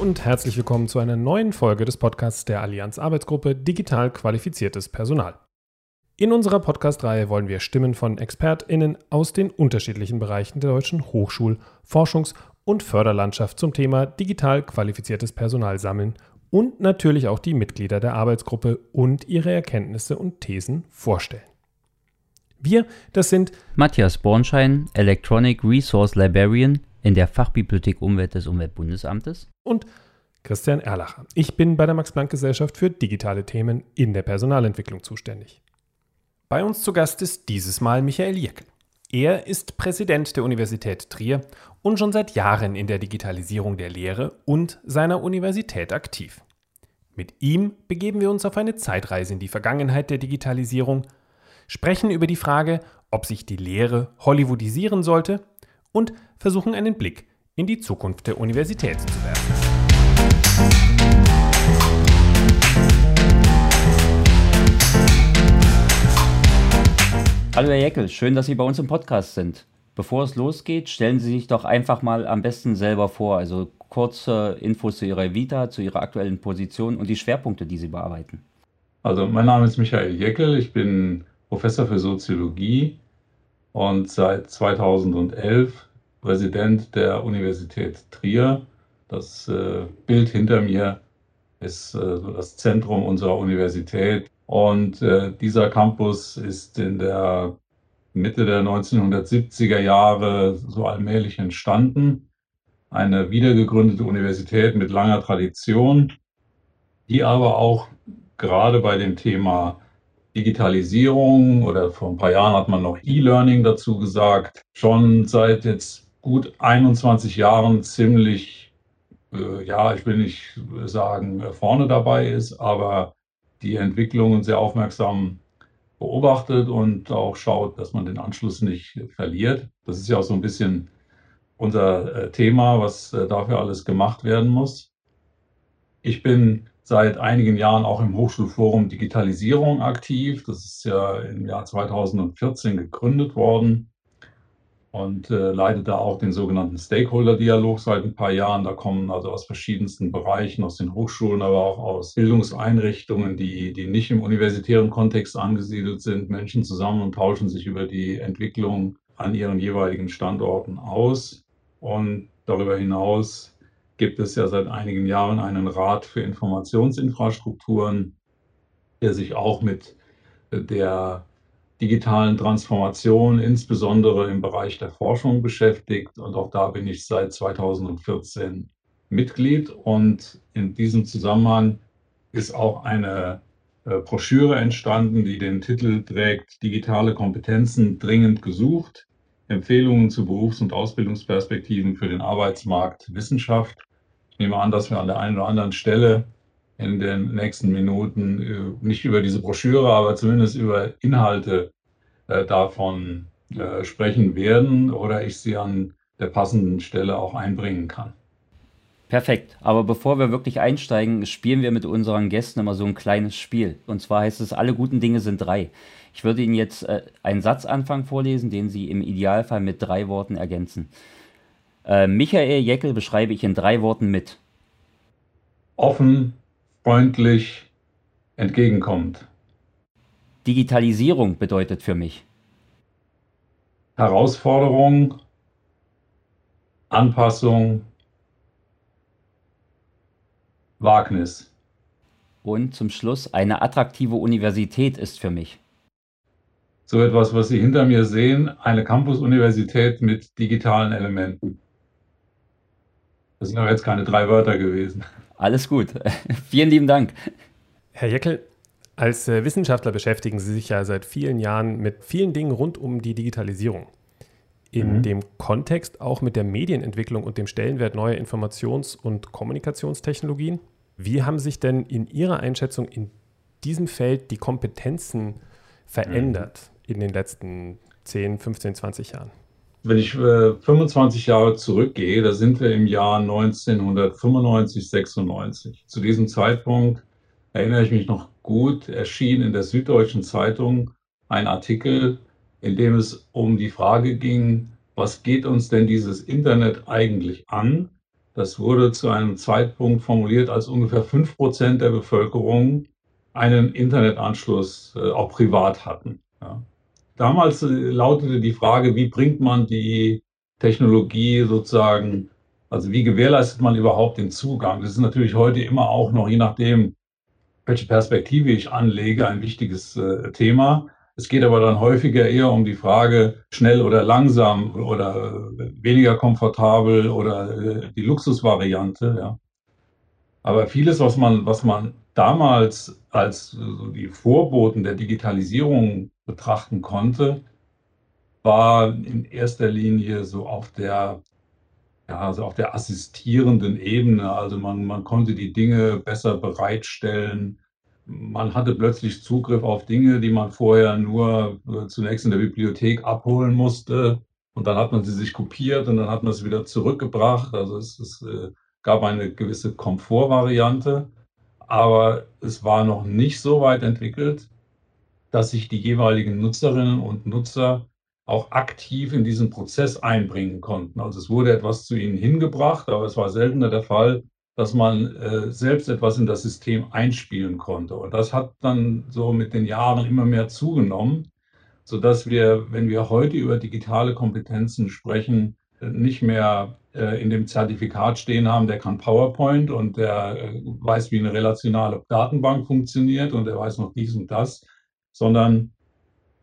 Und herzlich willkommen zu einer neuen Folge des Podcasts der Allianz Arbeitsgruppe Digital qualifiziertes Personal. In unserer Podcast-Reihe wollen wir Stimmen von ExpertInnen aus den unterschiedlichen Bereichen der deutschen Hochschul-, Forschungs- und Förderlandschaft zum Thema digital qualifiziertes Personal sammeln und natürlich auch die Mitglieder der Arbeitsgruppe und ihre Erkenntnisse und Thesen vorstellen. Wir, das sind Matthias Bornschein, Electronic Resource Librarian, in der Fachbibliothek Umwelt des Umweltbundesamtes. Und Christian Erlacher. Ich bin bei der Max-Planck-Gesellschaft für digitale Themen in der Personalentwicklung zuständig. Bei uns zu Gast ist dieses Mal Michael Jeckel. Er ist Präsident der Universität Trier und schon seit Jahren in der Digitalisierung der Lehre und seiner Universität aktiv. Mit ihm begeben wir uns auf eine Zeitreise in die Vergangenheit der Digitalisierung, sprechen über die Frage, ob sich die Lehre hollywoodisieren sollte und versuchen einen Blick in die Zukunft der Universität zu werfen. Hallo Herr Jeckel, schön, dass Sie bei uns im Podcast sind. Bevor es losgeht, stellen Sie sich doch einfach mal am besten selber vor. Also kurze Infos zu Ihrer Vita, zu Ihrer aktuellen Position und die Schwerpunkte, die Sie bearbeiten. Also mein Name ist Michael Jeckel, ich bin Professor für Soziologie und seit 2011 Präsident der Universität Trier. Das äh, Bild hinter mir ist äh, so das Zentrum unserer Universität. Und äh, dieser Campus ist in der Mitte der 1970er Jahre so allmählich entstanden. Eine wiedergegründete Universität mit langer Tradition, die aber auch gerade bei dem Thema Digitalisierung oder vor ein paar Jahren hat man noch E-Learning dazu gesagt, schon seit jetzt gut 21 Jahren ziemlich, äh, ja, ich will nicht sagen, vorne dabei ist, aber die Entwicklungen sehr aufmerksam beobachtet und auch schaut, dass man den Anschluss nicht verliert. Das ist ja auch so ein bisschen unser äh, Thema, was äh, dafür alles gemacht werden muss. Ich bin seit einigen Jahren auch im Hochschulforum Digitalisierung aktiv. Das ist ja im Jahr 2014 gegründet worden und äh, leitet da auch den sogenannten Stakeholder-Dialog seit ein paar Jahren. Da kommen also aus verschiedensten Bereichen, aus den Hochschulen, aber auch aus Bildungseinrichtungen, die, die nicht im universitären Kontext angesiedelt sind, Menschen zusammen und tauschen sich über die Entwicklung an ihren jeweiligen Standorten aus. Und darüber hinaus gibt es ja seit einigen Jahren einen Rat für Informationsinfrastrukturen, der sich auch mit der digitalen Transformation, insbesondere im Bereich der Forschung beschäftigt. Und auch da bin ich seit 2014 Mitglied. Und in diesem Zusammenhang ist auch eine äh, Broschüre entstanden, die den Titel trägt Digitale Kompetenzen dringend gesucht. Empfehlungen zu Berufs- und Ausbildungsperspektiven für den Arbeitsmarkt Wissenschaft. Ich nehme an, dass wir an der einen oder anderen Stelle in den nächsten Minuten äh, nicht über diese Broschüre, aber zumindest über Inhalte äh, davon äh, sprechen werden oder ich sie an der passenden Stelle auch einbringen kann. Perfekt. Aber bevor wir wirklich einsteigen, spielen wir mit unseren Gästen immer so ein kleines Spiel. Und zwar heißt es, alle guten Dinge sind drei. Ich würde Ihnen jetzt einen Satzanfang vorlesen, den Sie im Idealfall mit drei Worten ergänzen. Äh, Michael Jeckel beschreibe ich in drei Worten mit. Offen, freundlich, entgegenkommend. Digitalisierung bedeutet für mich. Herausforderung, Anpassung, Wagnis. Und zum Schluss, eine attraktive Universität ist für mich. So etwas, was Sie hinter mir sehen, eine Campus-Universität mit digitalen Elementen. Das sind aber jetzt keine drei Wörter gewesen. Alles gut. Vielen lieben Dank. Herr Jeckel, als äh, Wissenschaftler beschäftigen Sie sich ja seit vielen Jahren mit vielen Dingen rund um die Digitalisierung. In mhm. dem Kontext auch mit der Medienentwicklung und dem Stellenwert neuer Informations- und Kommunikationstechnologien. Wie haben sich denn in Ihrer Einschätzung in diesem Feld die Kompetenzen verändert mhm. in den letzten 10, 15, 20 Jahren? Wenn ich äh, 25 Jahre zurückgehe, da sind wir im Jahr 1995, 96. Zu diesem Zeitpunkt erinnere ich mich noch gut, erschien in der Süddeutschen Zeitung ein Artikel, in dem es um die Frage ging, was geht uns denn dieses Internet eigentlich an? Das wurde zu einem Zeitpunkt formuliert, als ungefähr 5% der Bevölkerung einen Internetanschluss äh, auch privat hatten. Ja. Damals äh, lautete die Frage, wie bringt man die Technologie sozusagen, also wie gewährleistet man überhaupt den Zugang? Das ist natürlich heute immer auch noch, je nachdem, welche Perspektive ich anlege, ein wichtiges äh, Thema. Es geht aber dann häufiger eher um die Frage, schnell oder langsam oder äh, weniger komfortabel oder äh, die Luxusvariante. Ja. Aber vieles, was man, was man damals als so die Vorboten der Digitalisierung betrachten konnte, war in erster Linie so auf der, ja, also auf der assistierenden Ebene. Also man, man konnte die Dinge besser bereitstellen. Man hatte plötzlich Zugriff auf Dinge, die man vorher nur äh, zunächst in der Bibliothek abholen musste. Und dann hat man sie sich kopiert und dann hat man sie wieder zurückgebracht. Also es, es äh, gab eine gewisse Komfortvariante, aber es war noch nicht so weit entwickelt, dass sich die jeweiligen Nutzerinnen und Nutzer auch aktiv in diesen Prozess einbringen konnten. Also es wurde etwas zu ihnen hingebracht, aber es war seltener der Fall, dass man äh, selbst etwas in das System einspielen konnte. Und das hat dann so mit den Jahren immer mehr zugenommen, sodass wir, wenn wir heute über digitale Kompetenzen sprechen, nicht mehr in dem Zertifikat stehen haben, der kann PowerPoint und der äh, weiß, wie eine relationale Datenbank funktioniert und der weiß noch dies und das, sondern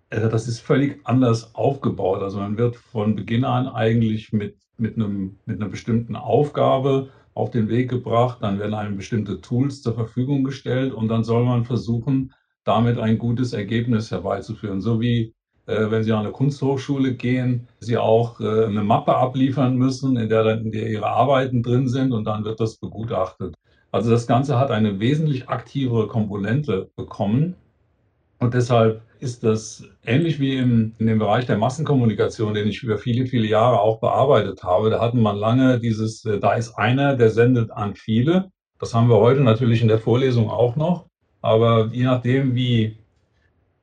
äh, das ist völlig anders aufgebaut. Also man wird von Beginn an eigentlich mit, mit, einem, mit einer bestimmten Aufgabe auf den Weg gebracht, dann werden einem bestimmte Tools zur Verfügung gestellt und dann soll man versuchen, damit ein gutes Ergebnis herbeizuführen. So wie äh, wenn Sie an eine Kunsthochschule gehen, Sie auch äh, eine Mappe abliefern müssen, in der, dann, Ihre Arbeiten drin sind und dann wird das begutachtet. Also das Ganze hat eine wesentlich aktivere Komponente bekommen und deshalb ist das ähnlich wie im, in dem Bereich der Massenkommunikation, den ich über viele, viele Jahre auch bearbeitet habe. Da hatten man lange dieses, äh, da ist einer, der sendet an viele. Das haben wir heute natürlich in der Vorlesung auch noch. Aber je nachdem, wie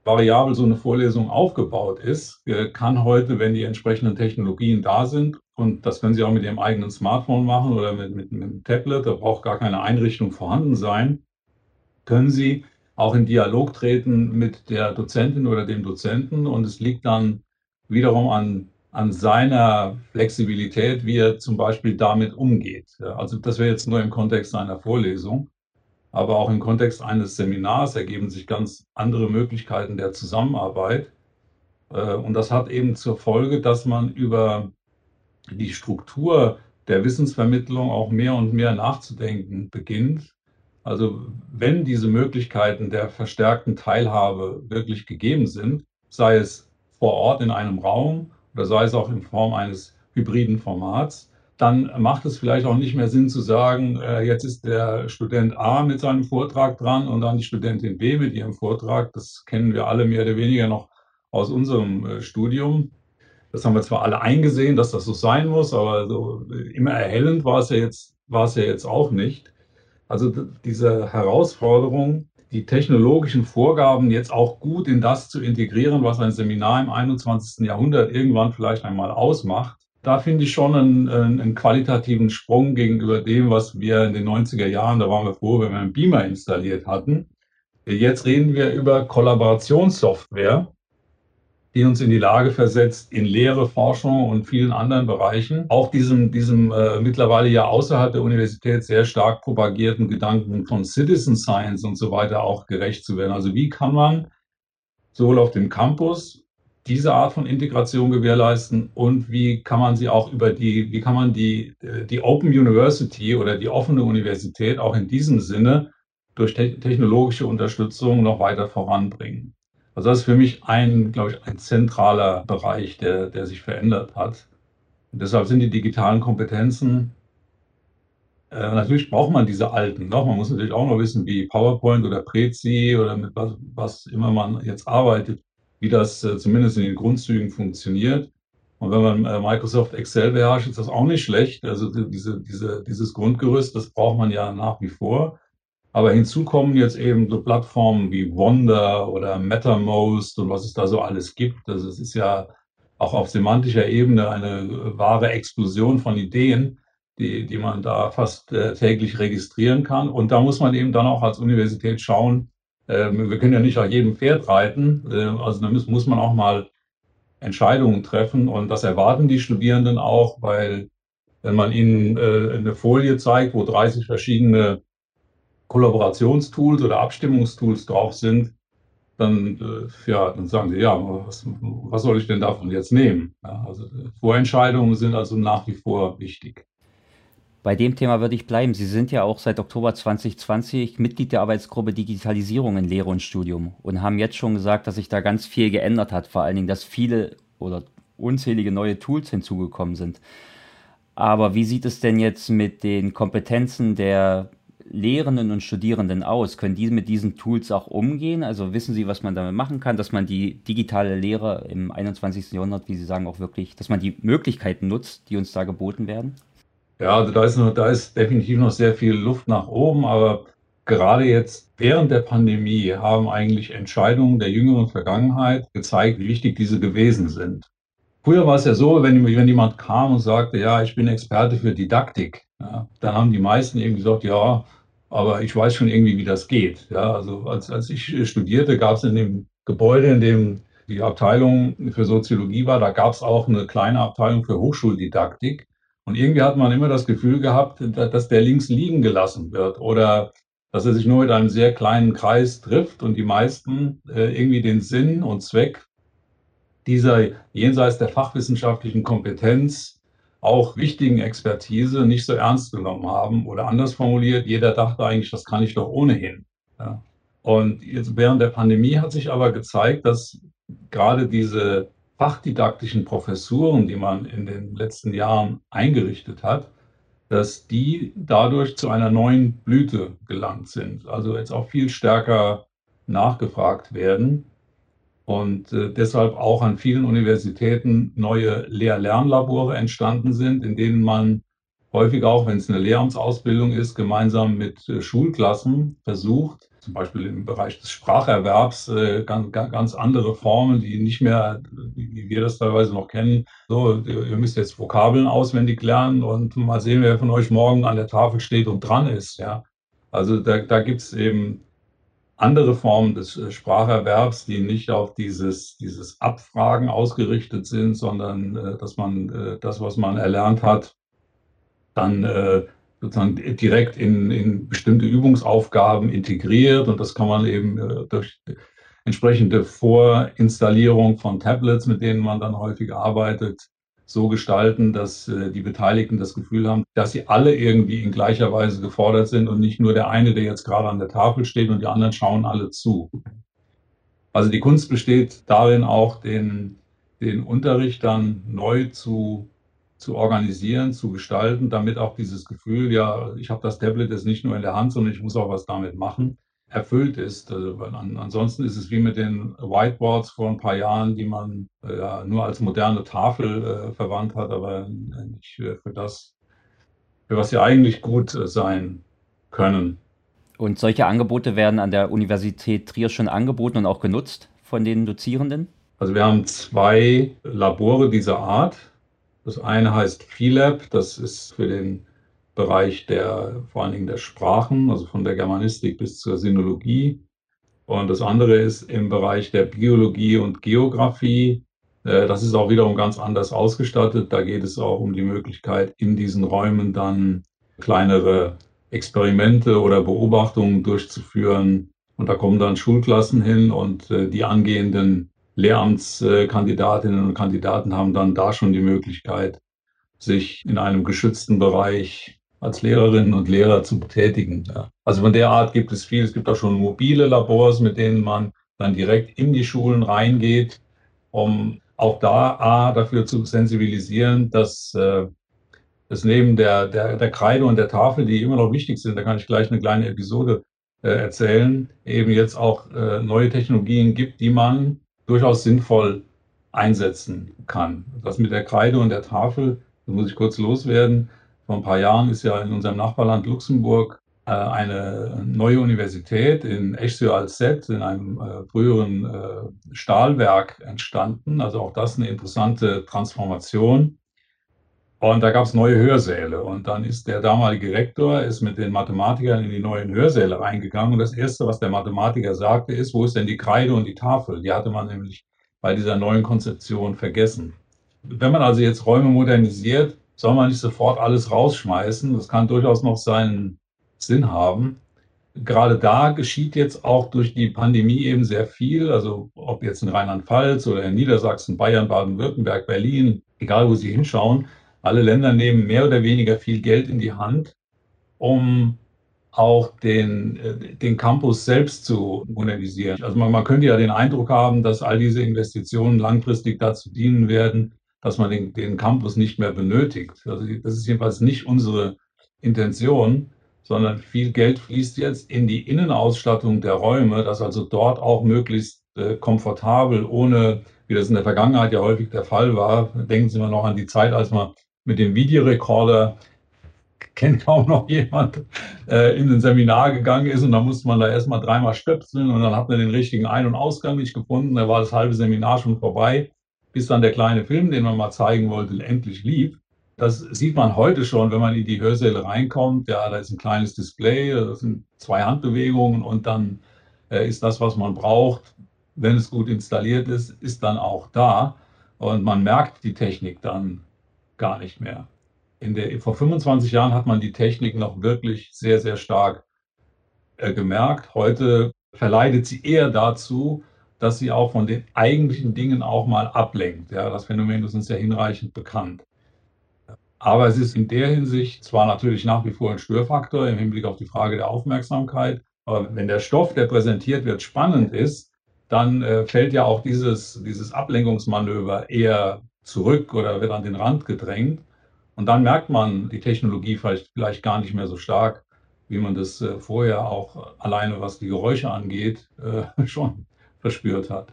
variabel so eine Vorlesung aufgebaut ist, äh, kann heute, wenn die entsprechenden Technologien da sind, und das können Sie auch mit Ihrem eigenen Smartphone machen oder mit, mit, mit einem Tablet, da braucht gar keine Einrichtung vorhanden sein, können Sie auch in Dialog treten mit der Dozentin oder dem Dozenten und es liegt dann wiederum an, an seiner Flexibilität, wie er zum Beispiel damit umgeht. Also das wäre jetzt nur im Kontext einer Vorlesung, aber auch im Kontext eines Seminars ergeben sich ganz andere Möglichkeiten der Zusammenarbeit. Äh, und das hat eben zur Folge, dass man über die Struktur der Wissensvermittlung auch mehr und mehr nachzudenken beginnt also wenn diese Möglichkeiten der verstärkten Teilhabe wirklich gegeben sind, sei es vor Ort in einem Raum oder sei es auch in Form eines hybriden Formats, dann macht es vielleicht auch nicht mehr Sinn zu sagen, äh, jetzt ist der Student A mit seinem Vortrag dran und dann die Studentin B mit ihrem Vortrag. Das kennen wir alle mehr oder weniger noch aus unserem äh, Studium. Das haben wir zwar alle eingesehen, dass das so sein muss, aber so immer erhellend war es ja jetzt, war es ja jetzt auch nicht. Also diese Herausforderung, die technologischen Vorgaben jetzt auch gut in das zu integrieren, was ein Seminar im 21. Jahrhundert irgendwann vielleicht einmal ausmacht, da finde ich schon einen, einen, qualitativen Sprung gegenüber dem, was wir in den 90er Jahren, da waren wir froh, wenn wir einen Beamer installiert hatten. Jetzt reden wir über Kollaborationssoftware, die uns in die Lage versetzt, in Lehre, Forschung und vielen anderen Bereichen auch diesem, diesem äh, mittlerweile ja außerhalb der Universität sehr stark propagierten Gedanken von Citizen Science und so weiter auch gerecht zu werden. Also wie kann man sowohl auf dem Campus diese Art von Integration gewährleisten und wie kann man sie auch über die, wie kann man die, äh, die Open University oder die offene Universität auch in diesem Sinne durch te technologische Unterstützung noch weiter voranbringen. Also das ist für mich ein, glaube ich, ein zentraler Bereich, der, der sich verändert hat. Und deshalb sind die digitalen Kompetenzen, äh, natürlich braucht man diese alten noch. Man muss natürlich auch noch wissen, wie PowerPoint oder Prezi oder mit was, was immer man jetzt arbeitet, wie das äh, zumindest in den Grundzügen funktioniert. Und wenn man äh, Microsoft Excel beherrscht, ist das auch nicht schlecht. Also diese, diese, dieses Grundgerüst, das braucht man ja nach wie vor. Aber hinzu kommen jetzt eben so Plattformen wie Wonder oder MetaMost und was es da so alles gibt. Also es ist ja auch auf semantischer Ebene eine wahre Explosion von Ideen. die, die man da fast äh, täglich registrieren kann. Und da muss man eben dann auch als Universität schauen, äh, wir können ja nicht auf jedem Pferd reiten, äh, also da muss, muss man auch mal Entscheidungen treffen und das erwarten die Studierenden auch, weil wenn man ihnen äh, eine Folie zeigt, wo 30 verschiedene Kollaborationstools oder Abstimmungstools drauf sind, dann, äh, ja, dann sagen sie, ja, was, was soll ich denn davon jetzt nehmen? Ja, also Vorentscheidungen sind also nach wie vor wichtig. Bei dem Thema würde ich bleiben. Sie sind ja auch seit Oktober 2020 Mitglied der Arbeitsgruppe Digitalisierung in Lehre und Studium und haben jetzt schon gesagt, dass sich da ganz viel geändert hat. Vor allen Dingen, dass viele oder unzählige neue Tools hinzugekommen sind. Aber wie sieht es denn jetzt mit den Kompetenzen der Lehrenden und Studierenden aus? Können die mit diesen Tools auch umgehen? Also wissen sie, was man damit machen kann, dass man die digitale Lehre im 21. Jahrhundert, wie Sie sagen, auch wirklich, dass man die Möglichkeiten nutzt, die uns da geboten werden? Ja, also da ist, noch, da ist definitiv noch sehr viel Luft nach oben, aber gerade jetzt während der Pandemie haben eigentlich Entscheidungen der jüngeren Vergangenheit gezeigt, wie wichtig diese gewesen sind. Früher war es ja so, wenn, wenn jemand kam und sagte, ja, ich bin Experte für Didaktik, ja, dann haben die meisten eben gesagt, ja, aber ich weiß schon irgendwie, wie das geht. Ja, also als, als ich studierte, gab es in dem Gebäude, in dem die Abteilung für Soziologie war, da gab es auch eine kleine Abteilung für Hochschuldidaktik. Und irgendwie hat man immer das Gefühl gehabt, dass der links liegen gelassen wird oder dass er sich nur mit einem sehr kleinen Kreis trifft und die meisten äh, irgendwie den Sinn und Zweck dieser jenseits der fachwissenschaftlichen Kompetenz auch wichtigen Expertise nicht so ernst genommen haben. Oder anders formuliert, jeder dachte eigentlich, das kann ich doch ohnehin. Ja. Und jetzt während der Pandemie hat sich aber gezeigt, dass gerade diese fachdidaktischen Professuren, die man in den letzten Jahren eingerichtet hat, dass die dadurch zu einer neuen Blüte gelangt sind. Also jetzt auch viel stärker nachgefragt werden und äh, deshalb auch an vielen Universitäten neue Lehr-Lernlabore entstanden sind, in denen man häufig auch, wenn es eine Lehramtsausbildung ist, gemeinsam mit äh, Schulklassen versucht, zum Beispiel im Bereich des Spracherwerbs äh, ganz, ganz andere Formen, die nicht mehr, wie wir das teilweise noch kennen. So, ihr müsst jetzt Vokabeln auswendig lernen und mal sehen, wer von euch morgen an der Tafel steht und dran ist. Ja, also da, da gibt es eben andere Formen des äh, Spracherwerbs, die nicht auf dieses, dieses Abfragen ausgerichtet sind, sondern äh, dass man äh, das, was man erlernt hat, dann sozusagen direkt in, in bestimmte Übungsaufgaben integriert und das kann man eben äh, durch entsprechende Vorinstallierung von Tablets, mit denen man dann häufig arbeitet, so gestalten, dass äh, die Beteiligten das Gefühl haben, dass sie alle irgendwie in gleicher Weise gefordert sind und nicht nur der eine, der jetzt gerade an der Tafel steht und die anderen schauen alle zu. Also die Kunst besteht darin auch, den, den Unterricht dann neu zu zu organisieren, zu gestalten, damit auch dieses Gefühl, ja, ich habe das Tablet jetzt nicht nur in der Hand, sondern ich muss auch was damit machen, erfüllt ist. Also, an, ansonsten ist es wie mit den Whiteboards vor ein paar Jahren, die man äh, ja, nur als moderne Tafel äh, verwandt hat, aber nicht für das, für was sie eigentlich gut äh, sein können. Und solche Angebote werden an der Universität Trier schon angeboten und auch genutzt von den Dozierenden? Also wir haben zwei Labore dieser Art. Das eine heißt PhilLab, das ist für den Bereich der, vor allen Dingen der Sprachen, also von der Germanistik bis zur Sinologie. Und das andere ist im Bereich der Biologie und Geografie. Äh, das ist auch wiederum ganz anders ausgestattet. Da geht es auch um die Möglichkeit, in diesen Räumen dann kleinere Experimente oder Beobachtungen durchzuführen. Und da kommen dann Schulklassen hin und äh, die angehenden Lehramtskandidatinnen und Kandidaten haben dann da schon die Möglichkeit, sich in einem geschützten Bereich als Lehrerinnen und Lehrer zu betätigen. Also von der Art gibt es viel. Es gibt auch schon mobile Labors, mit denen man dann direkt in die Schulen reingeht, um auch da A, dafür zu sensibilisieren, dass äh, es neben der, der, der Kreide und der Tafel, die immer noch wichtig sind, da kann ich gleich eine kleine Episode äh, erzählen, eben jetzt auch äh, neue Technologien gibt, die man durchaus sinnvoll einsetzen kann. Das mit der Kreide und der Tafel, da muss ich kurz loswerden. Vor ein paar Jahren ist ja in unserem Nachbarland Luxemburg äh, eine neue Universität in Esch-sur-Alzette in einem äh, früheren äh, Stahlwerk entstanden. Also auch das eine interessante Transformation. Und da gab es neue Hörsäle. Und dann ist der damalige Rektor ist mit den Mathematikern in die neuen Hörsäle reingegangen. Und das Erste, was der Mathematiker sagte, ist, wo ist denn die Kreide und die Tafel? Die hatte man nämlich bei dieser neuen Konzeption vergessen. Wenn man also jetzt Räume modernisiert, soll man nicht sofort alles rausschmeißen. Das kann durchaus noch seinen Sinn haben. Gerade da geschieht jetzt auch durch die Pandemie eben sehr viel. Also ob jetzt in Rheinland-Pfalz oder in Niedersachsen, Bayern, Baden-Württemberg, Berlin, egal wo Sie hinschauen, alle Länder nehmen mehr oder weniger viel Geld in die Hand, um auch den, äh, den Campus selbst zu modernisieren. Also man, man könnte ja den Eindruck haben, dass all diese Investitionen langfristig dazu dienen werden, dass man den, den Campus nicht mehr benötigt. Also das ist jedenfalls nicht unsere Intention, sondern viel Geld fließt jetzt in die Innenausstattung der Räume, dass also dort auch möglichst äh, komfortabel, ohne, wie das in der Vergangenheit ja häufig der Fall war, denken Sie mal noch an die Zeit, als man mit dem Videorekorder kennt kaum noch jemand, äh, in ein Seminar gegangen ist und dann musste man da erstmal dreimal stöpseln und dann hat man den richtigen Ein- und Ausgang nicht gefunden. Da war das halbe Seminar schon vorbei, bis dann der kleine Film, den man mal zeigen wollte, endlich lief. Das sieht man heute schon, wenn man in die Hörsäle reinkommt. Ja, da ist ein kleines Display, das sind zwei Handbewegungen und dann äh, ist das, was man braucht, wenn es gut installiert ist, ist dann auch da. Und man merkt die Technik dann gar nicht mehr. Der, vor 25 Jahren hat man die Technik noch wirklich sehr, sehr stark äh, gemerkt. Heute verleitet sie eher dazu, dass sie auch von den eigentlichen Dingen auch mal ablenkt. Ja, das Phänomen ist uns ja hinreichend bekannt. Aber es ist in der Hinsicht zwar natürlich nach wie vor ein Störfaktor im Hinblick auf die Frage der Aufmerksamkeit, aber wenn der Stoff, der präsentiert wird, spannend ist, dann äh, fällt ja auch dieses, dieses Ablenkungsmanöver eher zurück oder wird an den Rand gedrängt. Und dann merkt man die Technologie vielleicht, vielleicht gar nicht mehr so stark, wie man das äh, vorher auch alleine, was die Geräusche angeht, äh, schon verspürt hat.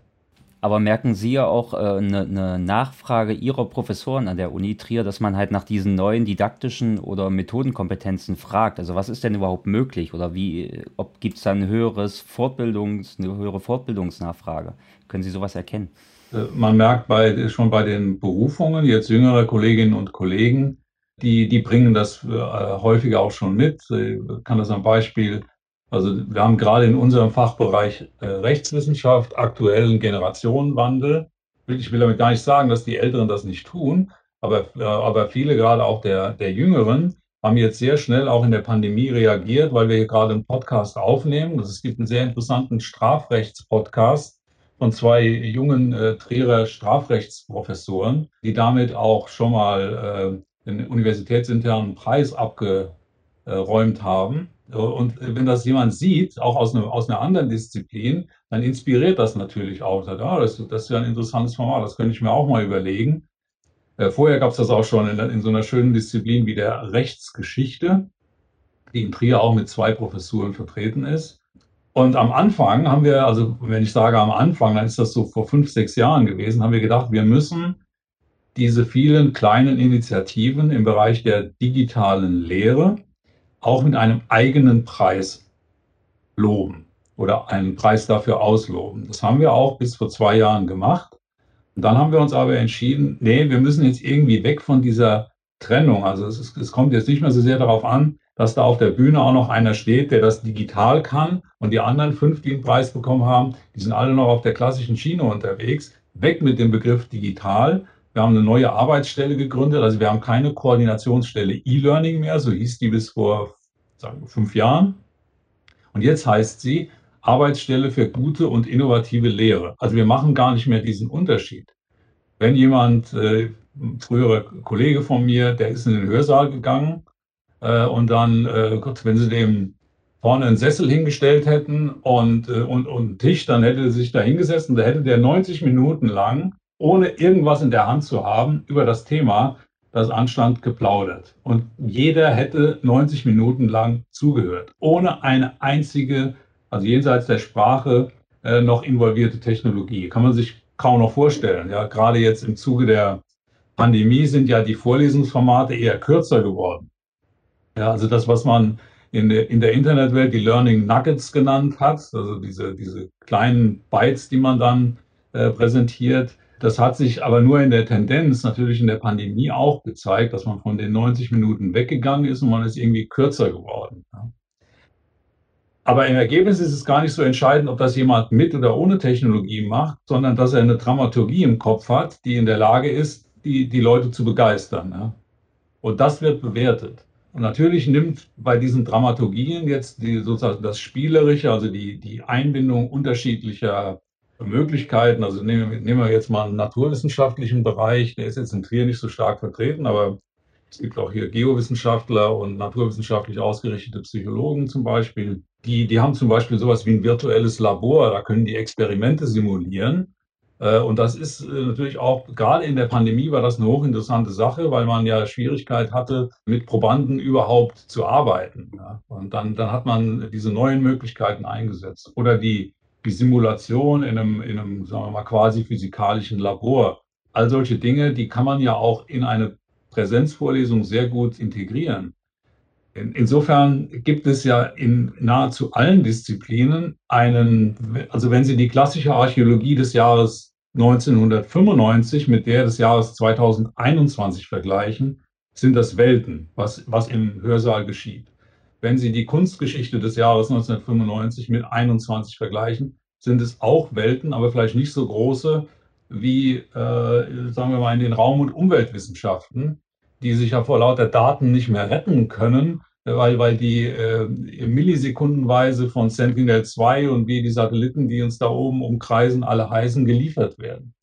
Aber merken Sie ja auch eine äh, ne Nachfrage Ihrer Professoren an der Uni Trier, dass man halt nach diesen neuen didaktischen oder Methodenkompetenzen fragt. Also was ist denn überhaupt möglich oder wie, ob gibt es da ein höheres Fortbildungs, eine höhere Fortbildungsnachfrage? Können Sie sowas erkennen? Äh, man merkt bei, schon bei den Berufungen, jetzt jüngere Kolleginnen und Kollegen, die, die bringen das äh, häufiger auch schon mit. Ich kann das am Beispiel, also wir haben gerade in unserem Fachbereich äh, Rechtswissenschaft aktuellen Generationenwandel. Ich will damit gar nicht sagen, dass die Älteren das nicht tun, aber, äh, aber viele, gerade auch der, der Jüngeren, haben jetzt sehr schnell auch in der Pandemie reagiert, weil wir hier gerade einen Podcast aufnehmen. Es gibt einen sehr interessanten Strafrechtspodcast von zwei jungen äh, Trierer Strafrechtsprofessoren, die damit auch schon mal äh, den universitätsinternen Preis abgeräumt haben. Und wenn das jemand sieht, auch aus, eine, aus einer anderen Disziplin, dann inspiriert das natürlich auch. Sagt, ah, das, das ist ja ein interessantes Format, das könnte ich mir auch mal überlegen. Äh, vorher gab es das auch schon in, in so einer schönen Disziplin wie der Rechtsgeschichte, die in Trier auch mit zwei Professuren vertreten ist. Und am Anfang haben wir, also wenn ich sage am Anfang, dann ist das so vor fünf, sechs Jahren gewesen, haben wir gedacht, wir müssen diese vielen kleinen Initiativen im Bereich der digitalen Lehre auch mit einem eigenen Preis loben oder einen Preis dafür ausloben. Das haben wir auch bis vor zwei Jahren gemacht. Und dann haben wir uns aber entschieden, nee, wir müssen jetzt irgendwie weg von dieser Trennung. Also es, ist, es kommt jetzt nicht mehr so sehr darauf an, dass da auf der Bühne auch noch einer steht, der das digital kann und die anderen fünf, die den Preis bekommen haben, die sind alle noch auf der klassischen Schiene unterwegs. Weg mit dem Begriff digital. Wir haben eine neue Arbeitsstelle gegründet, also wir haben keine Koordinationsstelle E-Learning mehr, so hieß die bis vor sagen wir, fünf Jahren. Und jetzt heißt sie Arbeitsstelle für gute und innovative Lehre. Also wir machen gar nicht mehr diesen Unterschied. Wenn jemand, äh, früherer Kollege von mir, der ist in den Hörsaal gegangen äh, und dann, äh, Gott, wenn sie dem vorne einen Sessel hingestellt hätten und, äh, und, und einen Tisch, dann hätte er sich da hingesetzt und da hätte der 90 Minuten lang, ohne irgendwas in der Hand zu haben, über das Thema, das anstand, geplaudert. Und jeder hätte 90 Minuten lang zugehört, ohne eine einzige, also jenseits der Sprache, äh, noch involvierte Technologie. Kann man sich kaum noch vorstellen. Ja, gerade jetzt im Zuge der Pandemie sind ja die Vorlesungsformate eher kürzer geworden. Ja, also das, was man in der, in der Internetwelt die Learning Nuggets genannt hat, also diese, diese kleinen Bytes, die man dann äh, präsentiert, Das hat sich aber nur in der Tendenz natürlich in der Pandemie auch gezeigt, dass man von den 90 Minuten weggegangen ist und man ist irgendwie kürzer geworden. Aber im Ergebnis ist es gar nicht so entscheidend, ob das jemand mit oder ohne Technologie macht, sondern dass er eine Dramaturgie im Kopf hat, die in der Lage ist, die, die Leute zu begeistern. Und das wird bewertet. Und natürlich nimmt bei diesen Dramaturgien jetzt die, sozusagen das Spielerische, also die, die Einbindung unterschiedlicher Möglichkeiten. Also nehmen, nehmen wir jetzt mal einen naturwissenschaftlichen Bereich, der ist jetzt in Trier nicht so stark vertreten, aber es gibt auch hier Geowissenschaftler und naturwissenschaftlich ausgerichtete Psychologen zum Beispiel. Die, die haben zum Beispiel sowas wie ein virtuelles Labor, da können die Experimente simulieren. Äh, und das ist äh, natürlich auch, gerade in der Pandemie war das eine hochinteressante Sache, weil man ja Schwierigkeit hatte, mit Probanden überhaupt zu arbeiten. Und dann, dann hat man diese neuen Möglichkeiten eingesetzt. Oder die die Simulation in einem, in einem, sagen wir mal, quasi physikalischen Labor. All solche Dinge, die kann man ja auch in eine Präsenzvorlesung sehr gut integrieren. insofern gibt es ja in nahezu allen Disziplinen einen, also wenn Sie die klassische Archäologie des Jahres 1995 mit der des Jahres 2021 vergleichen, sind das Welten, was, was im Hörsaal geschieht. Wenn Sie die Kunstgeschichte des Jahres 1995 mit 21 vergleichen, sind es auch Welten, aber vielleicht nicht so große wie, äh, sagen wir mal, in den Raum- und Umweltwissenschaften, die sich ja vor lauter Daten nicht mehr retten können, weil, weil die äh, millisekundenweise von Sentinel-2 und wie die Satelliten, die uns da oben umkreisen, alle heißen, geliefert werden.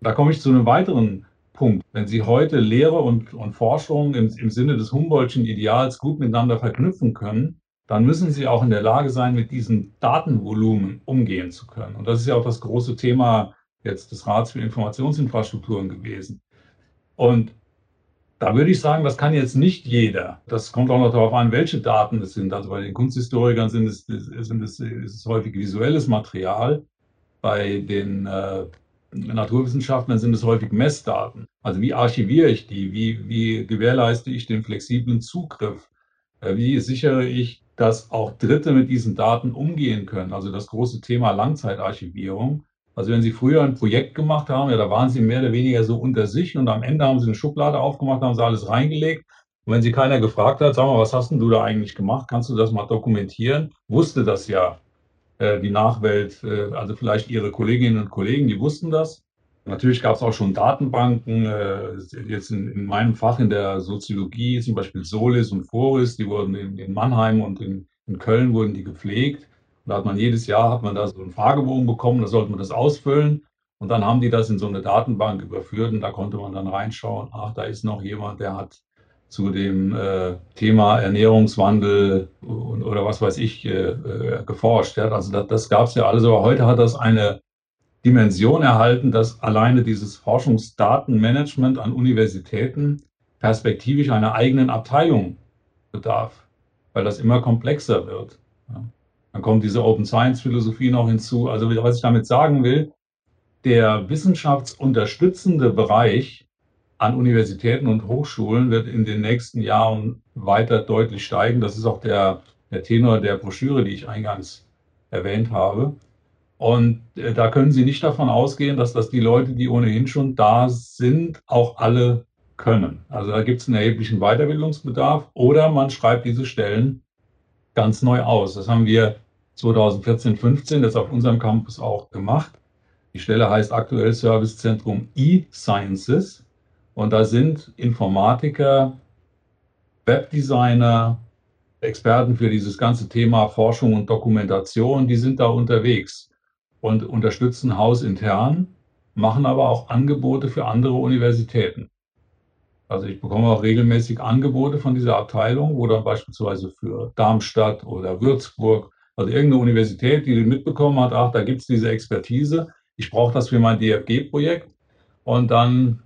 Da komme ich zu einem weiteren Punkt. Wenn Sie heute Lehre und, und Forschung im, im Sinne des Humboldtschen Ideals gut miteinander verknüpfen können, dann müssen Sie auch in der Lage sein, mit diesem Datenvolumen umgehen zu können. Und das ist ja auch das große Thema jetzt des Rats für Informationsinfrastrukturen gewesen. Und da würde ich sagen, das kann jetzt nicht jeder. Das kommt auch noch darauf an, welche Daten es sind. Also bei den Kunsthistorikern sind es, sind es, ist es häufig visuelles Material. Bei den äh, Naturwissenschaftlern sind es häufig Messdaten. Also wie archiviere ich die? Wie, wie gewährleiste ich den flexiblen Zugriff? Äh, wie sichere ich, dass auch Dritte mit diesen Daten umgehen können? Also das große Thema Langzeitarchivierung. Also wenn Sie früher ein Projekt gemacht haben, ja, da waren Sie mehr oder weniger so unter sich und am Ende haben Sie eine Schublade aufgemacht, haben Sie alles reingelegt. Und wenn Sie keiner gefragt hat, sag mal, was hast denn du da eigentlich gemacht? Kannst du das mal dokumentieren? Wusste das ja äh, die Nachwelt, äh, also vielleicht ihre Kolleginnen und Kollegen, die wussten das. Natürlich gab es auch schon Datenbanken, äh, jetzt in, in, meinem Fach in der Soziologie, zum Beispiel Solis und Foris, die wurden in, in Mannheim und in, in, Köln wurden die gepflegt. Da hat man jedes Jahr hat man da so einen Fragebogen bekommen, da sollte man das ausfüllen. Und dann haben die das in so eine Datenbank überführt und da konnte man dann reinschauen, ach, da ist noch jemand, der hat zu dem äh, Thema Ernährungswandel und, oder was weiß ich äh, äh, geforscht. Ja? Also das, das gab es ja alles, aber heute hat das eine Dimension erhalten, dass alleine dieses Forschungsdatenmanagement an Universitäten perspektivisch einer eigenen Abteilung bedarf, weil das immer komplexer wird. Ja? Dann kommt diese Open Science Philosophie noch hinzu. Also was ich damit sagen will, der wissenschaftsunterstützende Bereich an Universitäten und Hochschulen wird in den nächsten Jahren weiter deutlich steigen. Das ist auch der, der Tenor der Broschüre, die ich eingangs erwähnt habe. Und äh, da können Sie nicht davon ausgehen, dass das die Leute, die ohnehin schon da sind, auch alle können. Also da gibt es einen erheblichen Weiterbildungsbedarf oder man schreibt diese Stellen ganz neu aus. Das haben wir 2014, 15 das auf unserem Campus auch gemacht. Die Stelle heißt aktuell Servicezentrum E-Sciences. Und da sind Informatiker, Webdesigner, Experten für dieses ganze Thema Forschung und Dokumentation, die sind da unterwegs und unterstützen hausintern, machen aber auch Angebote für andere Universitäten. Also ich bekomme auch regelmäßig Angebote von dieser Abteilung, wo dann beispielsweise für Darmstadt oder Würzburg, also irgendeine Universität, die mitbekommen hat, ach, da gibt es diese Expertise, ich brauche das für mein DFG-Projekt. Und dann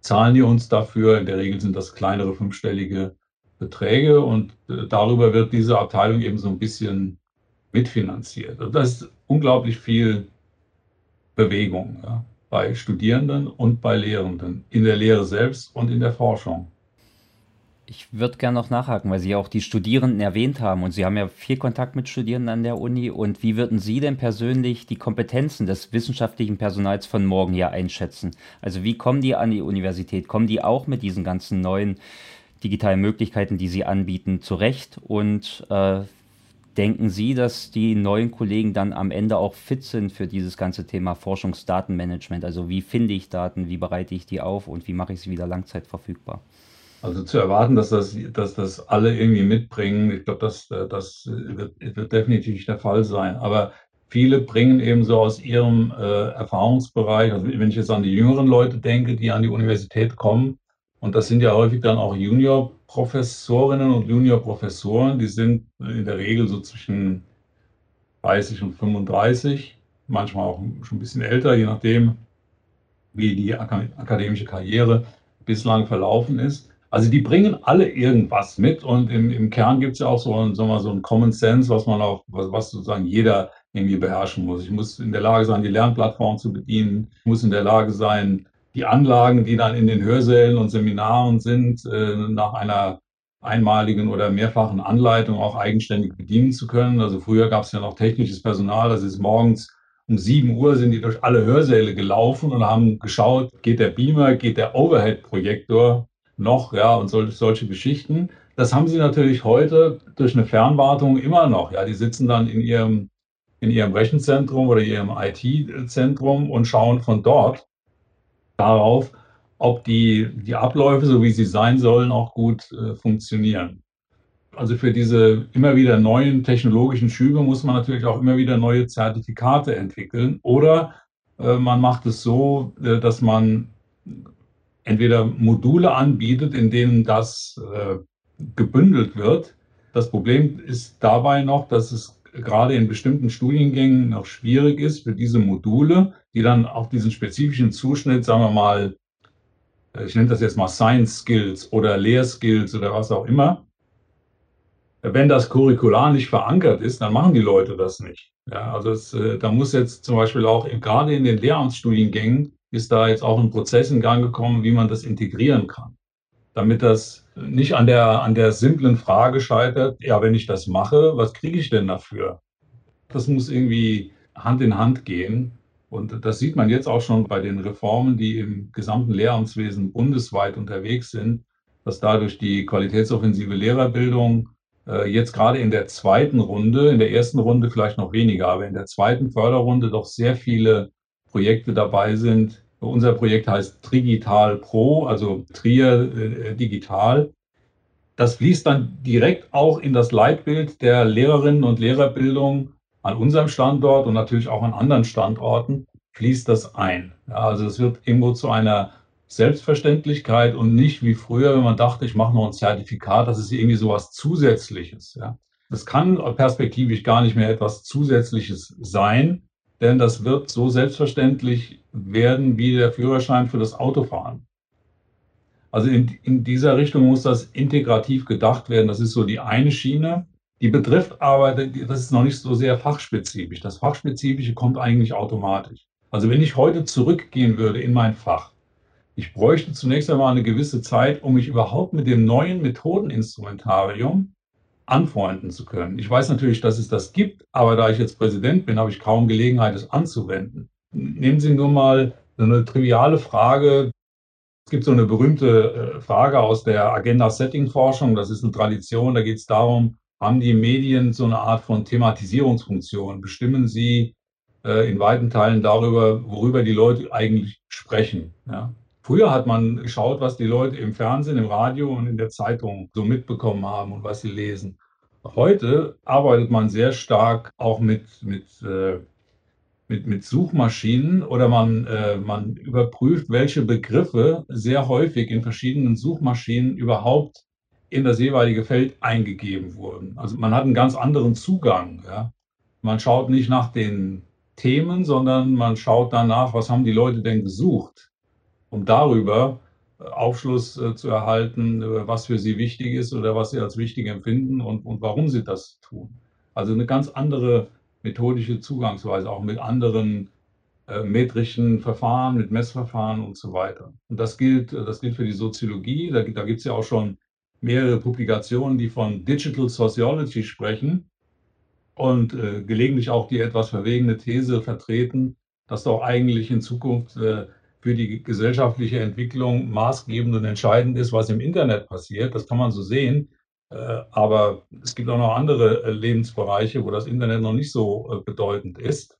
zahlen die uns dafür. In der Regel sind das kleinere fünfstellige Beträge und äh, darüber wird diese Abteilung eben so ein bisschen mitfinanziert. Und das ist unglaublich viel Bewegung ja, bei Studierenden und bei Lehrenden, in der Lehre selbst und in der Forschung. Ich würde gerne noch nachhaken, weil Sie ja auch die Studierenden erwähnt haben und Sie haben ja viel Kontakt mit Studierenden an der Uni. Und wie würden Sie denn persönlich die Kompetenzen des wissenschaftlichen Personals von morgen hier einschätzen? Also wie kommen die an die Universität? Kommen die auch mit diesen ganzen neuen digitalen Möglichkeiten, die Sie anbieten, zurecht? Und äh, denken Sie, dass die neuen Kollegen dann am Ende auch fit sind für dieses ganze Thema Forschungsdatenmanagement? Also wie finde ich Daten, wie bereite ich die auf und wie mache ich sie wieder langzeitverfügbar? Also zu erwarten, dass das, dass das alle irgendwie mitbringen, ich glaube, das, das wird, wird definitiv der Fall sein. Aber viele bringen eben so aus ihrem äh, Erfahrungsbereich, also wenn ich jetzt an die jüngeren Leute denke, die an die Universität kommen, und das sind ja häufig dann auch Juniorprofessorinnen und Juniorprofessoren, die sind in der Regel so zwischen 30 und 35, manchmal auch schon ein bisschen älter, je nachdem, wie die akademische Karriere bislang verlaufen ist. Also die bringen alle irgendwas mit und im, im Kern gibt es ja auch so, wir, so ein Common Sense, was man auch, was, was sozusagen jeder irgendwie beherrschen muss. Ich muss in der Lage sein, die Lernplattform zu bedienen. Ich muss in der Lage sein, die Anlagen, die dann in den Hörsälen und Seminaren sind, äh, nach einer einmaligen oder mehrfachen Anleitung auch eigenständig bedienen zu können. Also früher gab es ja noch technisches Personal, das ist morgens um 7 Uhr sind die durch alle Hörsäle gelaufen und haben geschaut, geht der Beamer, geht der Overhead-Projektor noch, ja, und sol solche Geschichten. Das haben sie natürlich heute durch eine Fernwartung immer noch. Ja, die sitzen dann in ihrem, in ihrem Rechenzentrum oder ihrem IT-Zentrum und schauen von dort darauf, ob die, die Abläufe, so wie sie sein sollen, auch gut äh, funktionieren. Also für diese immer wieder neuen technologischen Schübe muss man natürlich auch immer wieder neue Zertifikate entwickeln. Oder äh, man macht es so, äh, dass man entweder Module anbietet, in denen das äh, gebündelt wird. Das Problem ist dabei noch, dass es gerade in bestimmten Studiengängen noch schwierig ist für diese Module, die dann auf diesen spezifischen Zuschnitt, sagen wir mal, äh, ich nenne das jetzt mal Science Skills oder Lehrskills oder was auch immer, wenn das curricular nicht verankert ist, dann machen die Leute das nicht. Ja, also es, äh, da muss jetzt zum Beispiel auch gerade in den Lehramtsstudiengängen ist da jetzt auch ein Prozess in Gang gekommen, wie man das integrieren kann. Damit das nicht an der, an der simplen Frage scheitert, ja, wenn ich das mache, was kriege ich denn dafür? Das muss irgendwie Hand in Hand gehen. Und das sieht man jetzt auch schon bei den Reformen, die im gesamten Lehramtswesen bundesweit unterwegs sind, dass dadurch die qualitätsoffensive Lehrerbildung äh, jetzt gerade in der zweiten Runde, in der ersten Runde vielleicht noch weniger, aber in der zweiten Förderrunde doch sehr viele Projekte dabei sind. Unser Projekt heißt Trigital Pro, also Trier äh, Digital. Das fließt dann direkt auch in das Leitbild der Lehrerinnen und Lehrerbildung an unserem Standort und natürlich auch an anderen Standorten fließt das ein. Ja, also es wird irgendwo zu einer Selbstverständlichkeit und nicht wie früher, wenn man dachte, ich mache noch ein Zertifikat, das ist irgendwie so was Zusätzliches. Ja. Das kann perspektivisch gar nicht mehr etwas Zusätzliches sein, denn das wird so selbstverständlich werden wie der Führerschein für das Autofahren. Also in, in dieser Richtung muss das integrativ gedacht werden. Das ist so die eine Schiene. Die betrifft aber, das ist noch nicht so sehr fachspezifisch. Das Fachspezifische kommt eigentlich automatisch. Also wenn ich heute zurückgehen würde in mein Fach, ich bräuchte zunächst einmal eine gewisse Zeit, um mich überhaupt mit dem neuen Methodeninstrumentarium anfreunden zu können. Ich weiß natürlich, dass es das gibt, aber da ich jetzt Präsident bin, habe ich kaum Gelegenheit, es anzuwenden. Nehmen Sie nur mal eine triviale Frage. Es gibt so eine berühmte äh, Frage aus der Agenda-Setting-Forschung. Das ist eine Tradition. Da geht es darum, haben die Medien so eine Art von Thematisierungsfunktion? Bestimmen sie äh, in weiten Teilen darüber, worüber die Leute eigentlich sprechen? Ja? Früher hat man geschaut, was die Leute im Fernsehen, im Radio und in der Zeitung so mitbekommen haben und was sie lesen. Heute arbeitet man sehr stark auch mit, mit, äh, mit, mit Suchmaschinen oder man, äh, man überprüft, welche Begriffe sehr häufig in verschiedenen Suchmaschinen überhaupt in das jeweilige Feld eingegeben wurden. Also man hat einen ganz anderen Zugang. Ja. Man schaut nicht nach den Themen, sondern man schaut danach, was haben die Leute denn gesucht um darüber äh, Aufschluss äh, zu erhalten, was für sie wichtig ist oder was sie als wichtig empfinden und, und warum sie das tun. Also eine ganz andere methodische Zugangsweise, auch mit anderen äh, metrischen Verfahren, mit Messverfahren und so weiter. Und das gilt, das gilt für die Soziologie. Da, da gibt es ja auch schon mehrere Publikationen, die von Digital Sociology sprechen und äh, gelegentlich auch die etwas verwegene These vertreten, dass doch eigentlich in Zukunft äh, für die gesellschaftliche Entwicklung maßgebend und entscheidend ist, was im Internet passiert. Das kann man so sehen. Äh, aber es gibt auch noch andere äh, Lebensbereiche, wo das Internet noch nicht so äh, bedeutend ist.